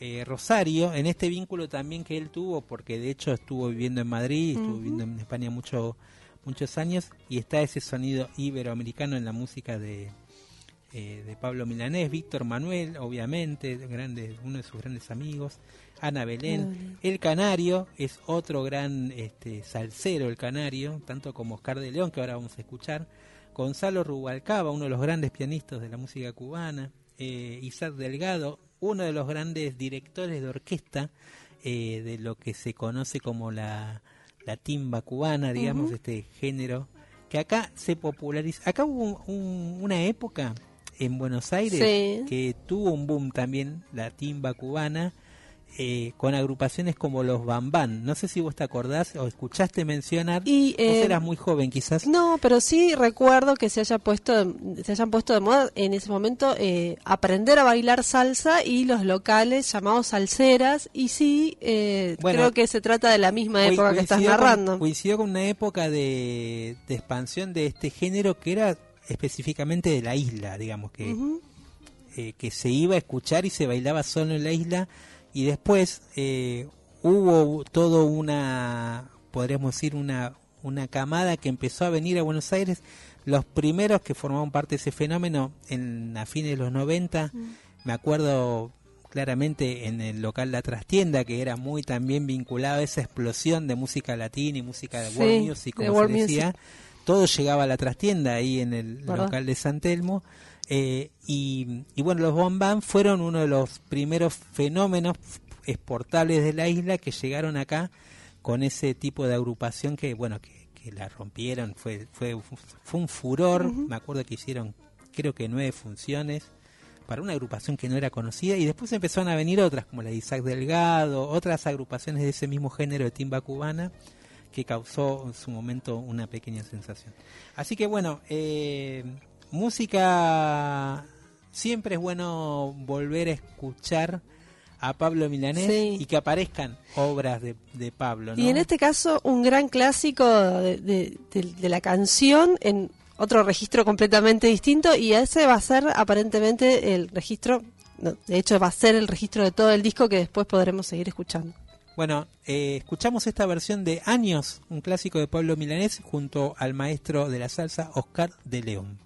eh, Rosario, en este vínculo también que él tuvo, porque de hecho estuvo viviendo en Madrid, estuvo viviendo en España mucho, muchos años, y está ese sonido iberoamericano en la música de, eh, de Pablo Milanés, Víctor Manuel, obviamente, grande, uno de sus grandes amigos, Ana Belén, el Canario es otro gran este, salsero, el Canario, tanto como Oscar de León, que ahora vamos a escuchar, Gonzalo Rubalcaba, uno de los grandes pianistas de la música cubana, eh, Isaac Delgado, uno de los grandes directores de orquesta eh, de lo que se conoce como la, la timba cubana, digamos, este género, que acá se populariza. Acá hubo un- un- una época en Buenos Aires Sí. que tuvo un boom también, la timba cubana, eh, con agrupaciones como los Bambán. No sé si vos te acordás o escuchaste mencionar. Y, vos eh, eras muy joven, quizás. No, pero sí recuerdo que se haya puesto, se hayan puesto de moda en ese momento eh, aprender a bailar salsa y los locales llamados salseras y sí eh, Bueno, creo que se trata de la misma época que estás con- narrando. coincidió con una época de, de expansión de este género que era específicamente de la isla, digamos, que, eh, que se iba a escuchar y se bailaba solo en la isla. Y después eh, hubo todo una, podríamos decir, una, una camada que empezó a venir a Buenos Aires. Los primeros que formaban parte de ese fenómeno en a fines de los 90, me acuerdo claramente en el local La Trastienda, que era muy también vinculado a esa explosión de música latina y música de Sí, world music, como se decía. music. Todo llegaba a La Trastienda ahí en el ¿Verdad? local de San Telmo. Eh, y, y bueno, los Bombán fueron uno de los primeros fenómenos exportables de la isla que llegaron acá con ese tipo de agrupación que, bueno, que, que la rompieron, fue, fue, fue un furor, me acuerdo que hicieron creo que nueve funciones para una agrupación que no era conocida y después empezaron a venir otras como la de Isaac Delgado, otras agrupaciones de ese mismo género de timba cubana que causó en su momento una pequeña sensación. Así que bueno, eh, música siempre es bueno volver a escuchar a Pablo Milanés Sí. y que aparezcan obras de, de Pablo. ¿no? Y en este caso, un gran clásico de, de- de- de la canción en otro registro completamente distinto y ese va a ser aparentemente el registro, no, de hecho va a ser el registro de todo el disco que después podremos seguir escuchando. Bueno, eh, escuchamos esta versión de Años, un clásico de Pablo Milanés, junto al maestro de la salsa Oscar de León.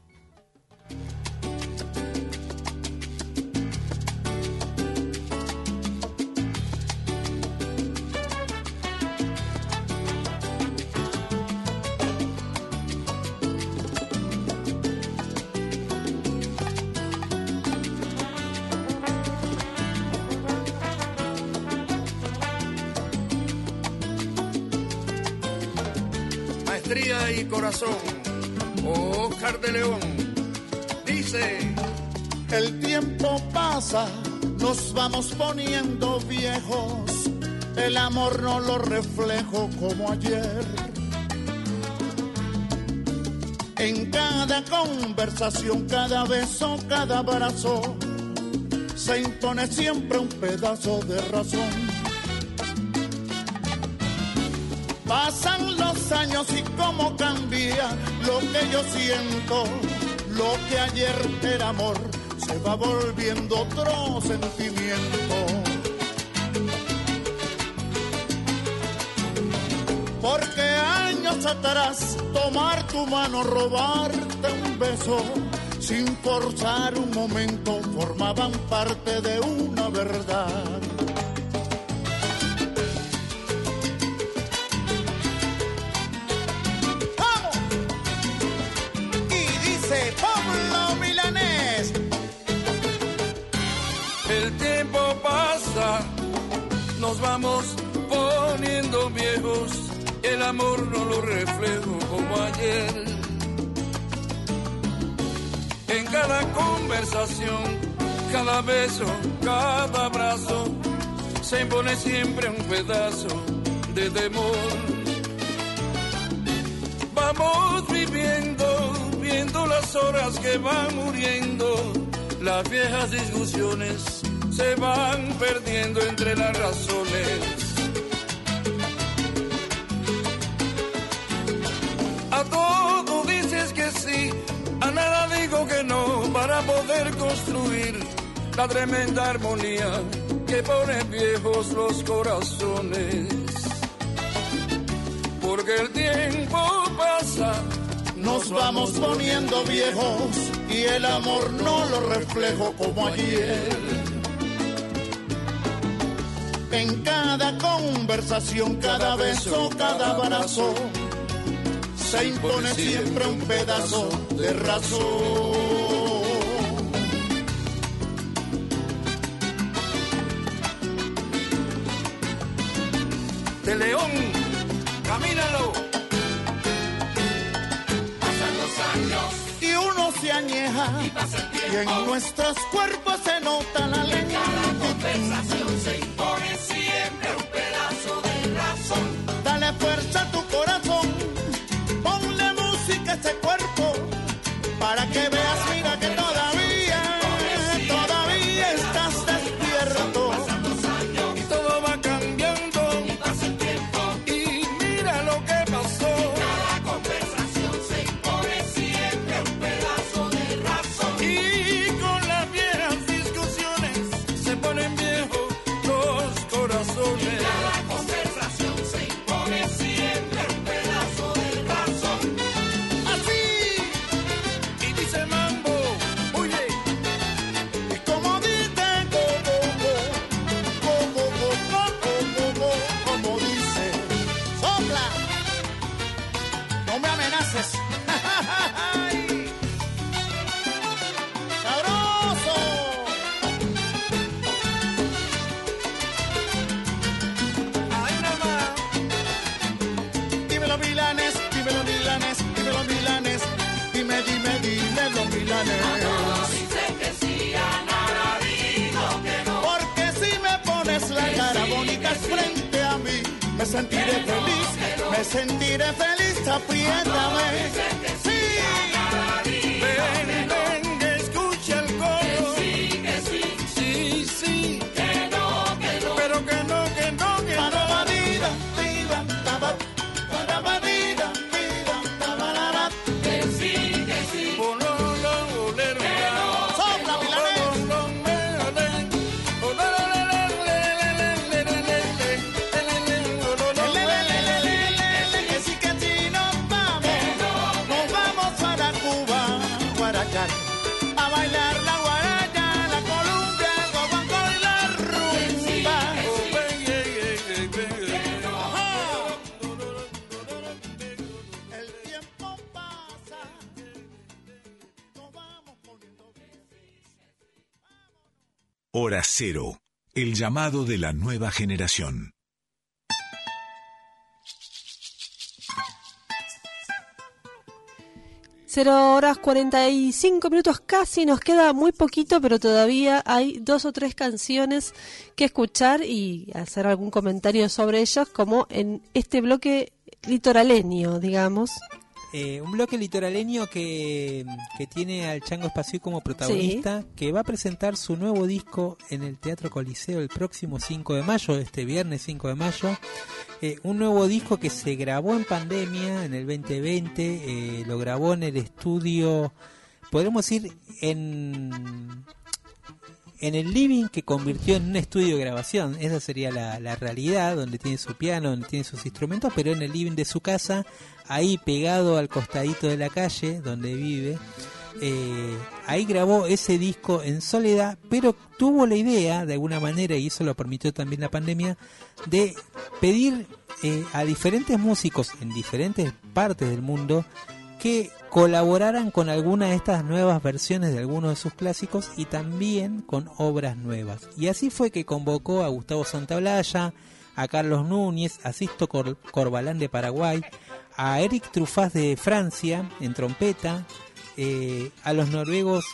Maestría y corazón, oh, Oscar de León el tiempo pasa, nos vamos poniendo viejos, el amor no lo reflejo como ayer. En cada conversación, cada beso, cada abrazo, se impone siempre un pedazo de razón. Pasan los años y cómo cambia lo que yo siento, lo que ayer era amor se va volviendo otro sentimiento. Porque años atrás tomar tu mano, robarte un beso, sin forzar un momento, formaban parte de una verdad. Nos vamos poniendo viejos, el amor no lo reflejo como ayer. En cada conversación, cada beso, cada abrazo, se impone siempre un pedazo de temor. Vamos viviendo, viendo las horas que van muriendo, las viejas discusiones se van perdiendo entre las razones. A todo dices que sí, a nada digo que no, para poder construir la tremenda armonía que pone viejos los corazones. Porque el tiempo pasa, nos vamos poniendo viejos y el amor no lo reflejo como ayer. En cada conversación, cada beso, cada abrazo, se impone siempre un pedazo de razón. De León, camínalo. Pasan los años y uno se añeja y, y en nuestros cuerpos se nota la leña. Cada conversación fuerza tu corazón, ponle música a ese cuerpo para que veas, Cero, el llamado de la nueva generación. 0 horas 45 minutos casi, nos queda muy poquito, pero todavía hay dos o tres canciones que escuchar y hacer algún comentario sobre ellas, como en este bloque litoraleño, digamos. Eh, un bloque litoraleño que, que, tiene al Chango Espacio como protagonista, que va a presentar su nuevo disco en el Teatro Coliseo el próximo 5 de mayo, este viernes 5 de mayo. Eh, un nuevo disco que se grabó en pandemia en el 2020, eh, lo grabó en el estudio, podemos decir, en en el living que convirtió en un estudio de grabación. Esa sería la, realidad, donde tiene su piano, donde tiene sus instrumentos, pero en el living de su casa, ahí pegado al costadito de la calle donde vive. Eh, ahí grabó ese disco en soledad, pero tuvo la idea, de alguna manera, y eso lo permitió también la pandemia, de pedir eh, a diferentes músicos en diferentes partes del mundo que colaboraran con alguna de estas nuevas versiones de algunos de sus clásicos y también con obras nuevas. Y así fue que convocó a Gustavo Santaolalla, a Carlos Núñez, a Sisto Cor Corbalán de Paraguay, a Eric Truffaz de Francia en trompeta, eh, a los noruegos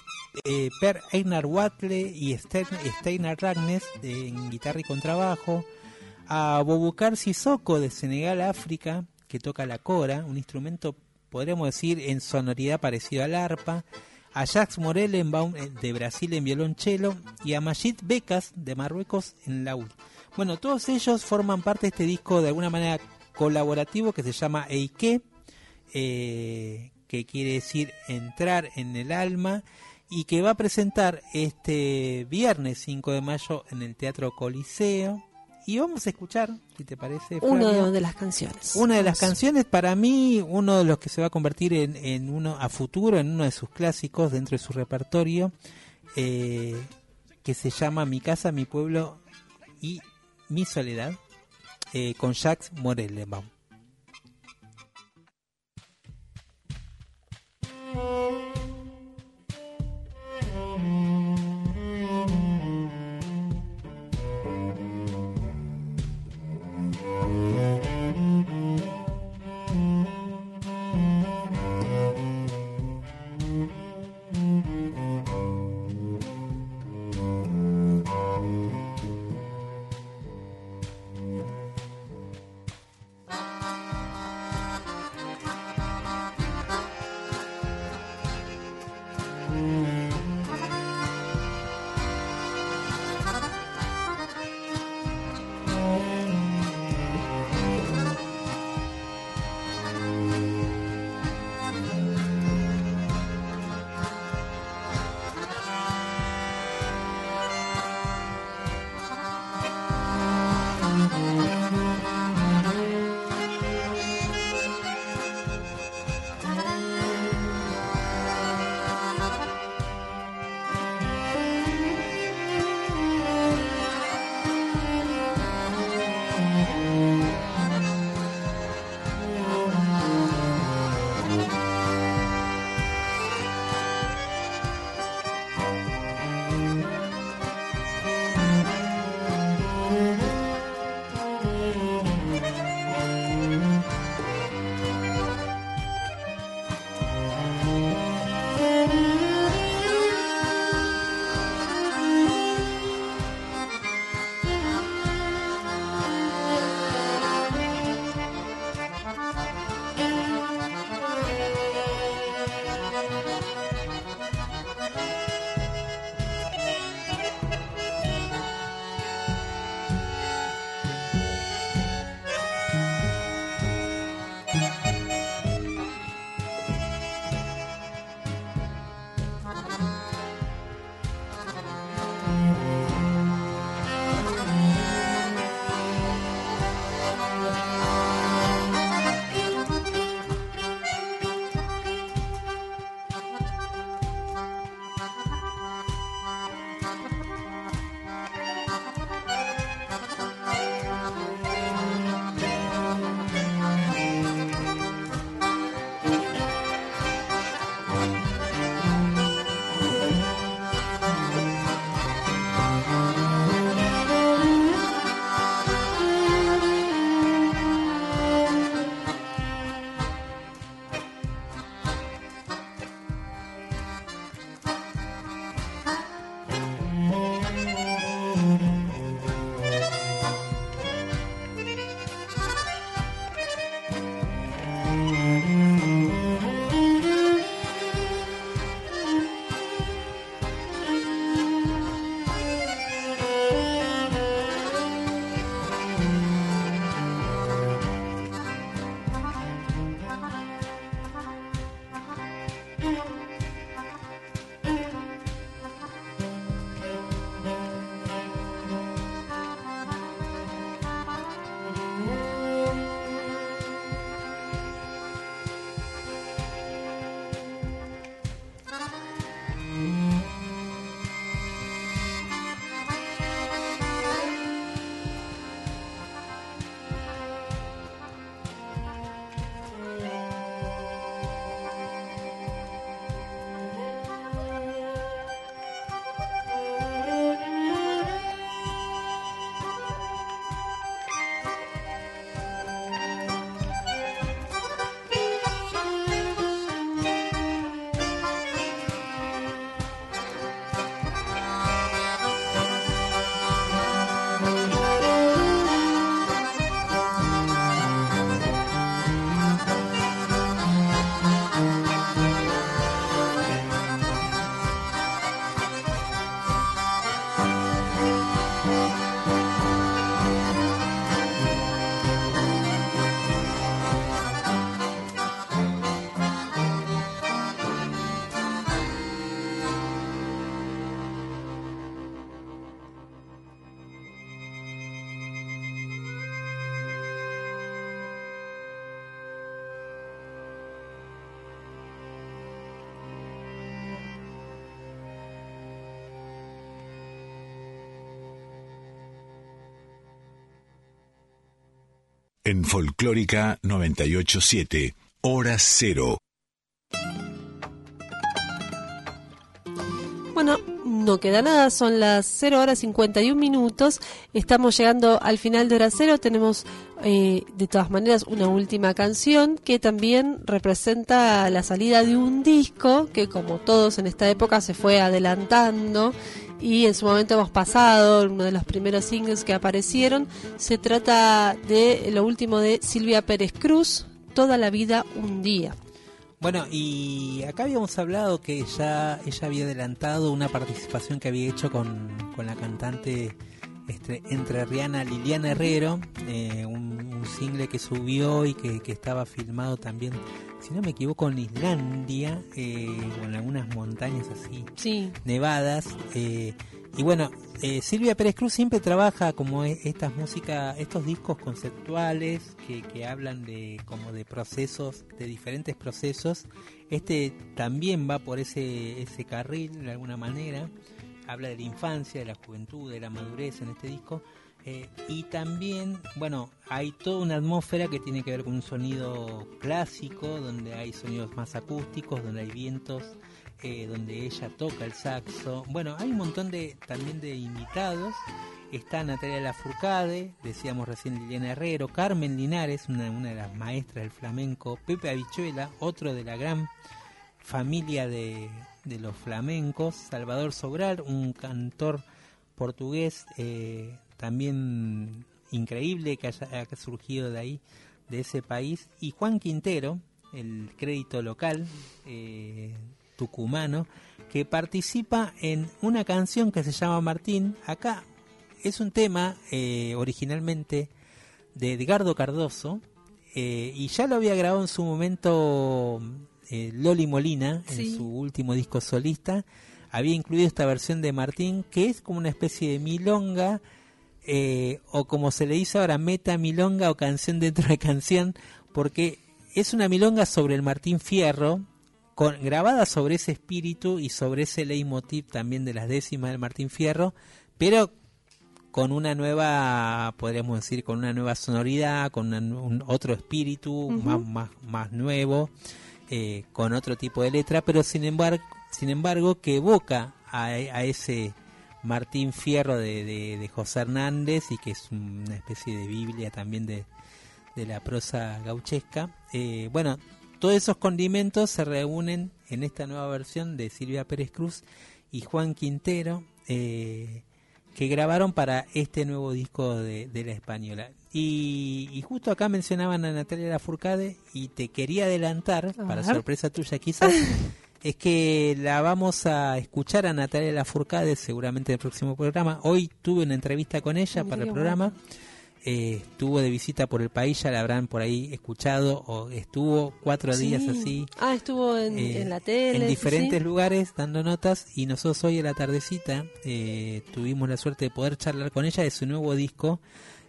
eh, Per Einar Watle y Steinar Ragnes en guitarra y contrabajo, a Bobukar Sissoko de Senegal, África, que toca la cora, un instrumento podríamos decir en sonoridad parecido al arpa, a Jacques Morelenbaum eh, de Brasil en violonchelo y a Majid Becas de Marruecos en laúd. Bueno, todos ellos forman parte de este disco de alguna manera colaborativo que se llama Eike, eh, que quiere decir entrar en el alma y que va a presentar este viernes 5 de mayo en el Teatro Coliseo y vamos a escuchar, si te parece. Una de las canciones. Una de las canciones, para mí, uno de los que se va a convertir en, en uno a futuro, en uno de sus clásicos dentro de su repertorio, eh, que se llama Mi casa, mi pueblo y mi soledad, eh, con Jacques Morellenbaum. En Folclórica 987, Hora Cero. Bueno, no queda nada, son las 0 horas 51 minutos. Estamos llegando al final de hora cero. Tenemos eh, de todas maneras una última canción que también representa la salida de un disco que como todos en esta época se fue adelantando y en su momento hemos pasado uno de los primeros singles que aparecieron. Se trata de lo último de Silvia Pérez Cruz, Toda la vida un día. Bueno, y acá habíamos hablado que ya ella había adelantado una participación que había hecho con, con la cantante este, entrerriana Liliana Herrero, eh, un, un, single que subió y que, que, estaba filmado también, si no me equivoco, en Islandia, eh, en algunas montañas así, sí. nevadas. Eh, y bueno, eh, Silvia Pérez Cruz siempre trabaja como estas músicas, estos discos conceptuales que, que, hablan de como de procesos, de diferentes procesos. Este también va por ese, ese carril de alguna manera. Habla de la infancia, de la juventud, de la madurez en este disco. Eh, y también, bueno, hay toda una atmósfera que tiene que ver con un sonido clásico, donde hay sonidos más acústicos, donde hay vientos, eh, donde ella toca el saxo. Bueno, hay un montón de también de invitados. Está Natalia Lafourcade, decíamos recién Liliana Herrero, Carmen Linares, una, de las maestras del flamenco, Pepe Habichuela, otro de la gran familia de, de los flamencos, Salvador Sobral, un cantor portugués eh, también increíble que haya, haya, surgido de ahí, de ese país, y Juan Quintero, el crédito local eh, tucumano, que participa en una canción que se llama Martín. Acá es un tema eh, originalmente de Edgardo Cardoso, eh, y ya lo había grabado en su momento eh, Loli Molina, en su último disco solista. Había incluido esta versión de Martín, que es como una especie de milonga, eh, o como se le dice ahora, meta milonga o canción dentro de canción, porque es una milonga sobre el Martín Fierro, con, grabada sobre ese espíritu y sobre ese leitmotiv también de las décimas del Martín Fierro, pero con una nueva, podríamos decir, con una nueva sonoridad, con una- un otro espíritu más, más, más nuevo, eh, con otro tipo de letra, pero sin embargo, sin embargo que evoca a, a ese Martín Fierro de, de, de José Hernández y que es una especie de Biblia también de, de la prosa gauchesca. Eh, bueno, todos esos condimentos se reúnen en esta nueva versión de Silvia Pérez Cruz y Juan Quintero, eh, que grabaron para este nuevo disco de, de la española. Y, y justo acá mencionaban a Natalia Lafourcade y te quería adelantar, para sorpresa tuya quizás, es que la vamos a escuchar a Natalia Lafourcade seguramente en el próximo programa. Hoy tuve una entrevista con ella para el programa. Eh, estuvo de visita por el país, ya la habrán por ahí escuchado, o estuvo cuatro días Sí. así Ah, estuvo en, eh, en la tele. en diferentes sí. lugares dando notas y nosotros hoy a la tardecita eh, tuvimos la suerte de poder charlar con ella de su nuevo disco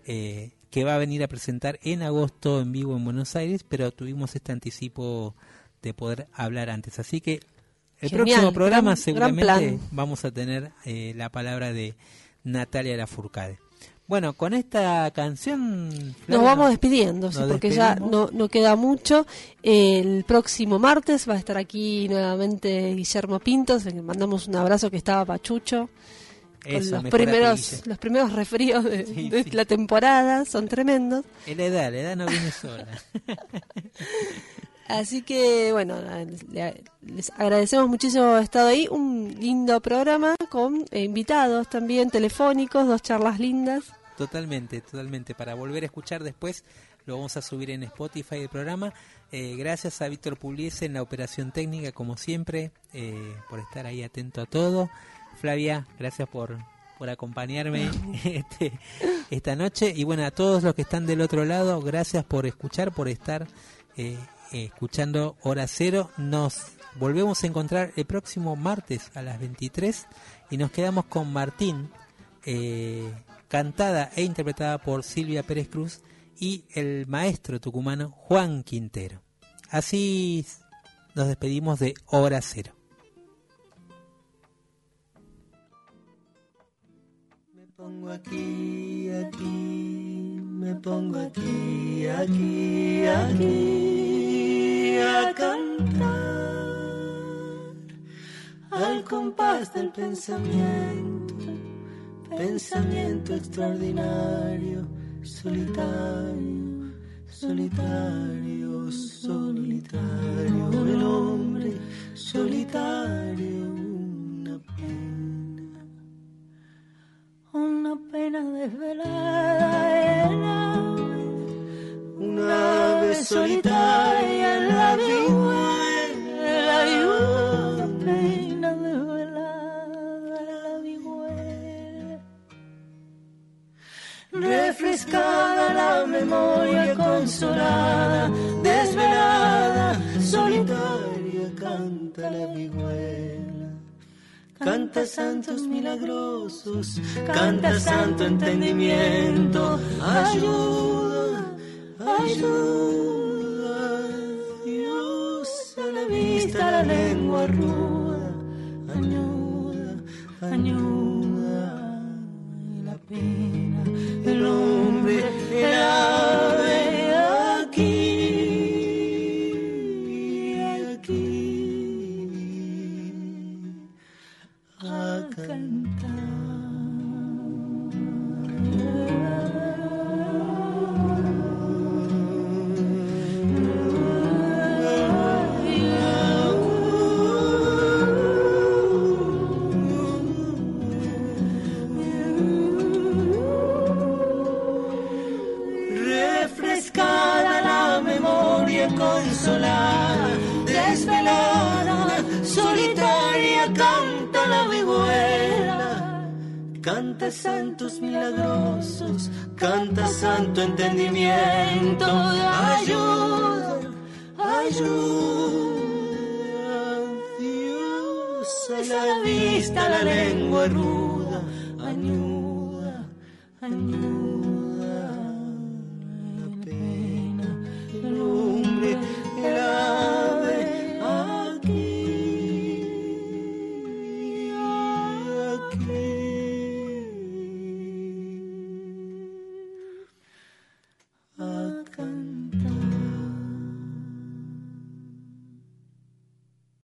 eh, que va a venir a presentar en agosto en vivo en Buenos Aires, pero tuvimos este anticipo de poder hablar antes. Así que el Genial, próximo programa gran- seguramente gran vamos a tener eh, la palabra de Natalia Lafourcade. Bueno, con esta canción... Nos vamos despidiendo, sí, porque ya no, no queda mucho. El próximo martes va a estar aquí nuevamente Guillermo Pintos, le mandamos un abrazo que estaba pachucho. Con los primeros, los primeros resfríos de, Sí, de sí. la temporada, son tremendos. Es la edad, la edad no viene sola. Así que, bueno, le- les agradecemos muchísimo haber estado ahí. Un lindo programa con eh, invitados también telefónicos, dos charlas lindas. Totalmente, totalmente. Para volver a escuchar después, lo vamos a subir en Spotify el programa. Eh, gracias a Víctor Pugliese en la operación técnica, como siempre, eh, por estar ahí atento a todo. Flavia, gracias por, por acompañarme este, esta noche. Y bueno, a todos los que están del otro lado, gracias por escuchar, por estar eh, escuchando Hora Cero. Nos volvemos a encontrar el próximo martes a las 23 y nos quedamos con Martín. eh, cantada e interpretada por Silvia Pérez Cruz y el maestro tucumano Juan Quintero. Así nos despedimos de Hora Cero. pongo aquí, aquí, me pongo aquí, aquí, aquí a cantar al compás del pensamiento, pensamiento extraordinario, solitario, solitario, solitario, el hombre solitario, una pena, una pena desvelada ave, una ave solitaria en la vihuela y una pena desvelada en la vihuela. refrescada la memoria consolada, desvelada, solitaria, canta la vihuela. Canta santos milagrosos, canta santo entendimiento, ayuda, ayuda, Dios a la vista, la lengua ruda, ayuda, y la pena, el hombre, Santos milagrosos, canta santo entendimiento, ayuda, ayuda, Dios a la vista, la lengua ruda, ayuda, ayuda.